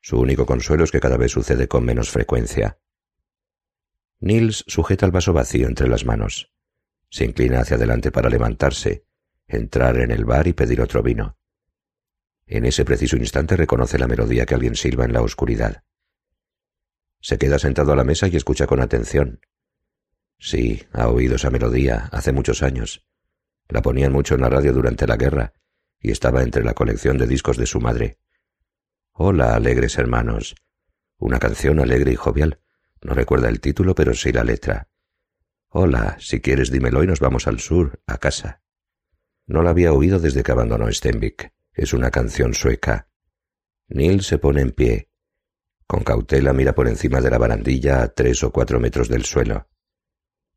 S1: Su único consuelo es que cada vez sucede con menos frecuencia. Nils sujeta el vaso vacío entre las manos. Se inclina hacia adelante para levantarse, entrar en el bar y pedir otro vino. En ese preciso instante reconoce la melodía que alguien silba en la oscuridad. Se queda sentado a la mesa y escucha con atención. Sí, ha oído esa melodía hace muchos años. La ponían mucho en la radio durante la guerra y estaba entre la colección de discos de su madre. Hola, alegres hermanos. Una canción alegre y jovial. No recuerda el título, pero sí la letra. Hola, si quieres dímelo y nos vamos al sur, a casa. No la había oído desde que abandonó Stenvik. Es una canción sueca. Neil se pone en pie, con cautela mira por encima de la barandilla a tres o cuatro metros del suelo.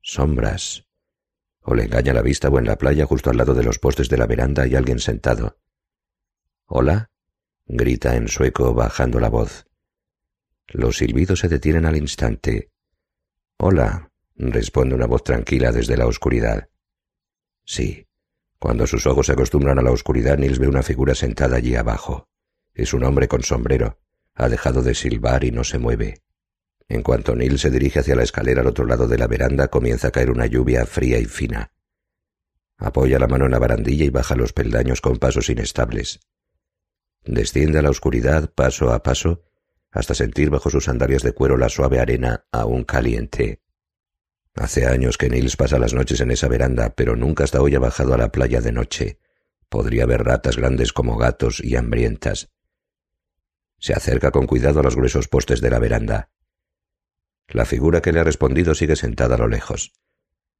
S1: Sombras. O le engaña la vista o en la playa justo al lado de los postes de la veranda hay alguien sentado. ¿Hola? grita en sueco bajando la voz. Los silbidos se detienen al instante. Hola, responde una voz tranquila desde la oscuridad. Sí. Cuando sus ojos se acostumbran a la oscuridad, Nils ve una figura sentada allí abajo. Es un hombre con sombrero, ha dejado de silbar y no se mueve. En cuanto Neil se dirige hacia la escalera al otro lado de la veranda, comienza a caer una lluvia fría y fina. Apoya la mano en la barandilla y baja los peldaños con pasos inestables. Desciende a la oscuridad paso a paso hasta sentir bajo sus sandalias de cuero la suave arena aún caliente. Hace años que Nils pasa las noches en esa veranda, pero nunca hasta hoy ha bajado a la playa de noche. Podría ver ratas grandes como gatos y hambrientas. Se acerca con cuidado a los gruesos postes de la veranda. La figura que le ha respondido sigue sentada a lo lejos,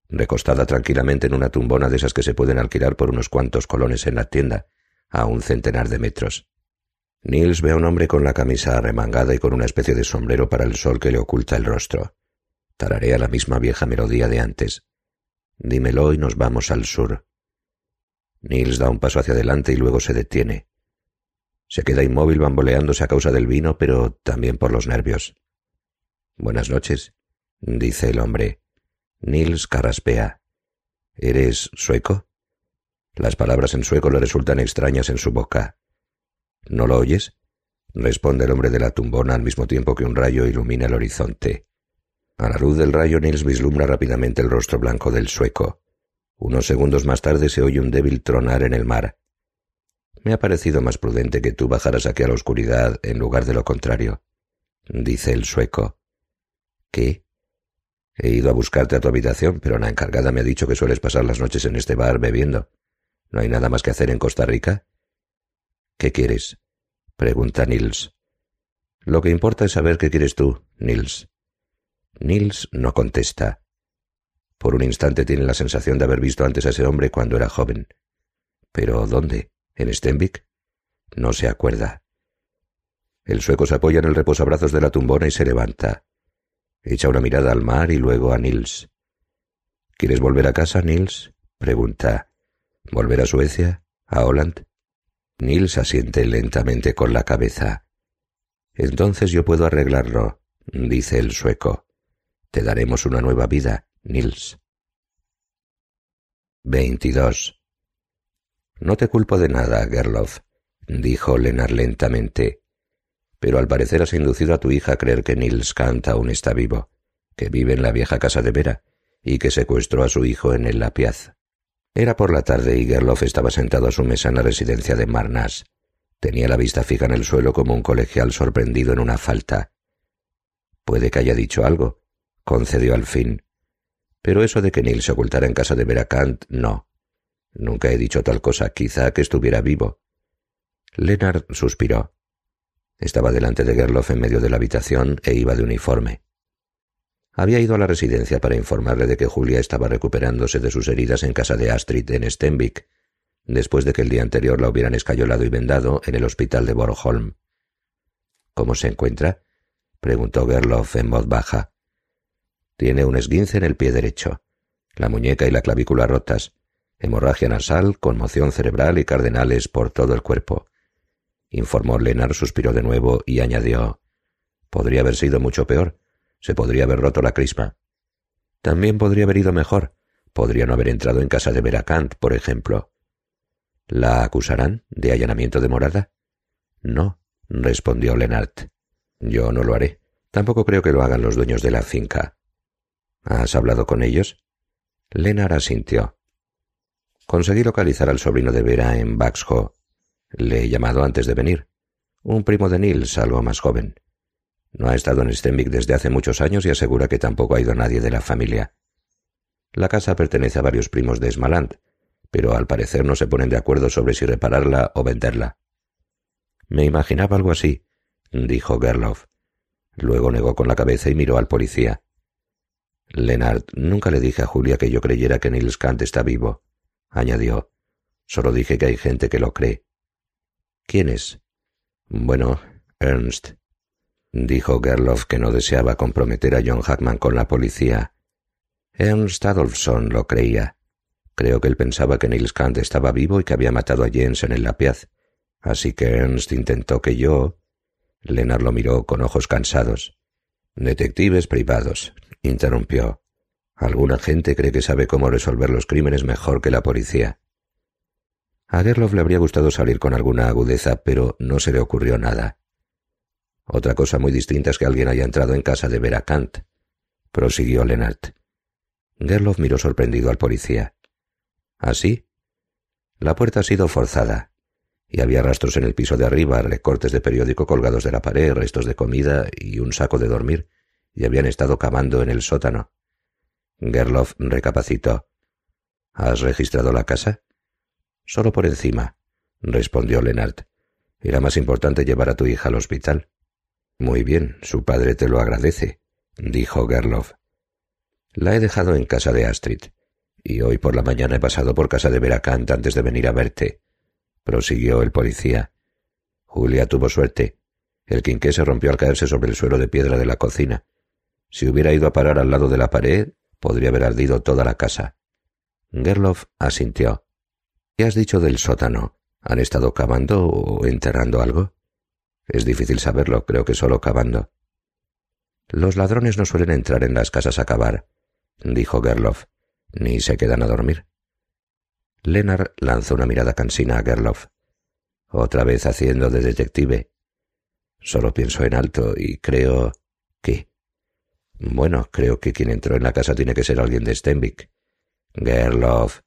S1: recostada tranquilamente en una tumbona de esas que se pueden alquilar por unos cuantos colones en la tienda, a un centenar de metros. Niels ve a un hombre con la camisa arremangada y con una especie de sombrero para el sol que le oculta el rostro. Tararea la misma vieja melodía de antes. Dímelo y nos vamos al sur. Niels da un paso hacia adelante y luego se detiene. Se queda inmóvil bamboleándose a causa del vino, pero también por los nervios. Buenas noches, dice el hombre. Nils carraspea. ¿Eres sueco? Las palabras en sueco le resultan extrañas en su boca. ¿No lo oyes? responde el hombre de la tumbona al mismo tiempo que un rayo ilumina el horizonte. A la luz del rayo Nils vislumbra rápidamente el rostro blanco del sueco. Unos segundos más tarde se oye un débil tronar en el mar. Me ha parecido más prudente que tú bajaras aquí a la oscuridad en lugar de lo contrario, dice el sueco. ¿Qué? He ido a buscarte a tu habitación, pero la encargada me ha dicho que sueles pasar las noches en este bar bebiendo. ¿No hay nada más que hacer en Costa Rica? ¿Qué quieres? pregunta Nils. Lo que importa es saber qué quieres tú, Nils. Nils no contesta. Por un instante tiene la sensación de haber visto antes a ese hombre cuando era joven. ¿Pero dónde? ¿En Stenvik? No se acuerda. El sueco se apoya en el reposabrazos de la tumbona y se levanta. Echa una mirada al mar y luego a Nils. ¿Quieres volver a casa, Nils? pregunta. ¿Volver a Suecia? ¿A Holland? Nils asiente lentamente con la cabeza. Entonces yo puedo arreglarlo, dice el sueco. Te daremos una nueva vida, Nils. 22. No te culpo de nada, Gerloff, dijo Lenar lentamente. Pero al parecer has inducido a tu hija a creer que Nils Kant aún está vivo, que vive en la vieja casa de Vera y que secuestró a su hijo en el Lapiaz. Era por la tarde y Gerloff estaba sentado a su mesa en la residencia de Marnas. Tenía la vista fija en el suelo como un colegial sorprendido en una falta. Puede que haya dicho algo, concedió al fin. Pero eso de que Nils se ocultara en casa de Vera Kant, no. Nunca he dicho tal cosa, quizá que estuviera vivo. Lennart suspiró. Estaba delante de Gerloff en medio de la habitación e iba de uniforme. Había ido a la residencia para informarle de que Julia estaba recuperándose de sus heridas en casa de Astrid en Stenvik, después de que el día anterior la hubieran escayolado y vendado en el hospital de Borgholm. ¿Cómo se encuentra? preguntó Gerloff en voz baja. Tiene un esguince en el pie derecho, la muñeca y la clavícula rotas, hemorragia nasal, conmoción cerebral y cardenales por todo el cuerpo. Informó Lenar, suspiró de nuevo y añadió Podría haber sido mucho peor se podría haber roto la crisma. También podría haber ido mejor. Podría no haber entrado en casa de Veracant, por ejemplo. ¿La acusarán de allanamiento de morada? No, respondió Lenart. Yo no lo haré. Tampoco creo que lo hagan los dueños de la finca. ¿Has hablado con ellos? Lenar asintió. Conseguí localizar al sobrino de Vera en Baxho. Le he llamado antes de venir. Un primo de Nils, algo más joven. No ha estado en Stenvik desde hace muchos años y asegura que tampoco ha ido nadie de la familia. La casa pertenece a varios primos de Smaland, pero al parecer no se ponen de acuerdo sobre si repararla o venderla. Me imaginaba algo así, dijo Gerloff. Luego negó con la cabeza y miró al policía. Lennart, nunca le dije a Julia que yo creyera que Nils Kant está vivo, añadió. Solo dije que hay gente que lo cree. ¿Quién es? Bueno, Ernst. Dijo Gerloff que no deseaba comprometer a John Hackman con la policía. Ernst Adolfson lo creía. Creo que él pensaba que Nils Kant estaba vivo y que había matado a Jens en el Lapiaz. Así que Ernst intentó que yo. Lennart lo miró con ojos cansados. Detectives privados, interrumpió. Alguna gente cree que sabe cómo resolver los crímenes mejor que la policía. A Gerloff le habría gustado salir con alguna agudeza, pero no se le ocurrió nada. Otra cosa muy distinta es que alguien haya entrado en casa de Vera Kant, prosiguió Lennart. Gerloff miró sorprendido al policía. ¿Así? La puerta ha sido forzada, y había rastros en el piso de arriba, recortes de periódico colgados de la pared, restos de comida y un saco de dormir, y habían estado cavando en el sótano. Gerloff recapacitó. ¿Has registrado la casa? Solo por encima, respondió Lennart. Era más importante llevar a tu hija al hospital. Muy bien, su padre te lo agradece, dijo Gerloff. La he dejado en casa de Astrid, y hoy por la mañana he pasado por casa de Veracant antes de venir a verte, prosiguió el policía. Julia tuvo suerte. El quinqué se rompió al caerse sobre el suelo de piedra de la cocina. Si hubiera ido a parar al lado de la pared, podría haber ardido toda la casa. Gerloff asintió. ¿Qué has dicho del sótano? ¿Han estado cavando o enterrando algo? Es difícil saberlo, creo que solo cavando. Los ladrones no suelen entrar en las casas a cavar, dijo Gerloff, ni se quedan a dormir. Lennart lanzó una mirada cansina a Gerloff. Otra vez haciendo de detective. Solo pienso en alto y creo que... Bueno, creo que quien entró en la casa tiene que ser alguien de Stenvik. Gerloff.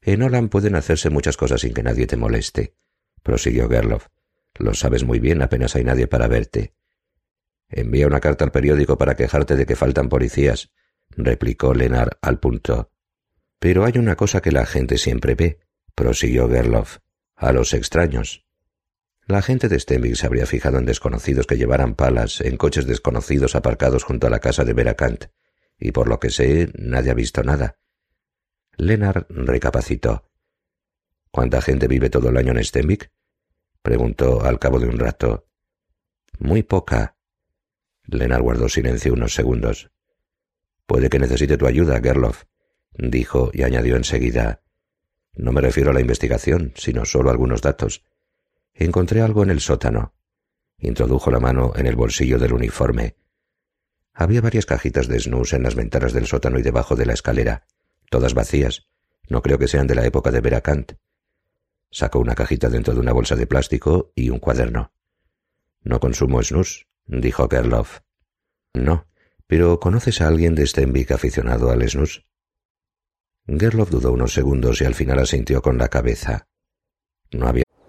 S1: En Holland pueden hacerse muchas cosas sin que nadie te moleste, prosiguió Gerloff. Lo sabes muy bien, apenas hay nadie para verte. Envía una carta al periódico para quejarte de que faltan policías, replicó Lenar al punto. Pero hay una cosa que la gente siempre ve, prosiguió Gerloff, a los extraños. La gente de Stenvik se habría fijado en desconocidos que llevaran palas en coches desconocidos aparcados junto a la casa de Veracant, y por lo que sé, nadie ha visto nada. Lenar recapacitó. ¿Cuánta gente vive todo el año en Stenvik? preguntó al cabo de un rato. Muy poca. Lenar guardó silencio unos segundos. Puede que necesite tu ayuda, Gerloff, dijo y añadió enseguida. No me refiero a la investigación, sino solo a algunos datos. Encontré algo en el sótano. Introdujo la mano en el bolsillo del uniforme. Había varias cajitas de snus en las ventanas del sótano y debajo de la escalera, todas vacías. No creo que sean de la época de Veracant. Sacó una cajita dentro de una bolsa de plástico y un cuaderno. No consumo snus, dijo Kerloff. No, pero ¿conoces a alguien de Stenvik aficionado al snus? Gerloff dudó unos segundos y al final asintió con la cabeza. No había.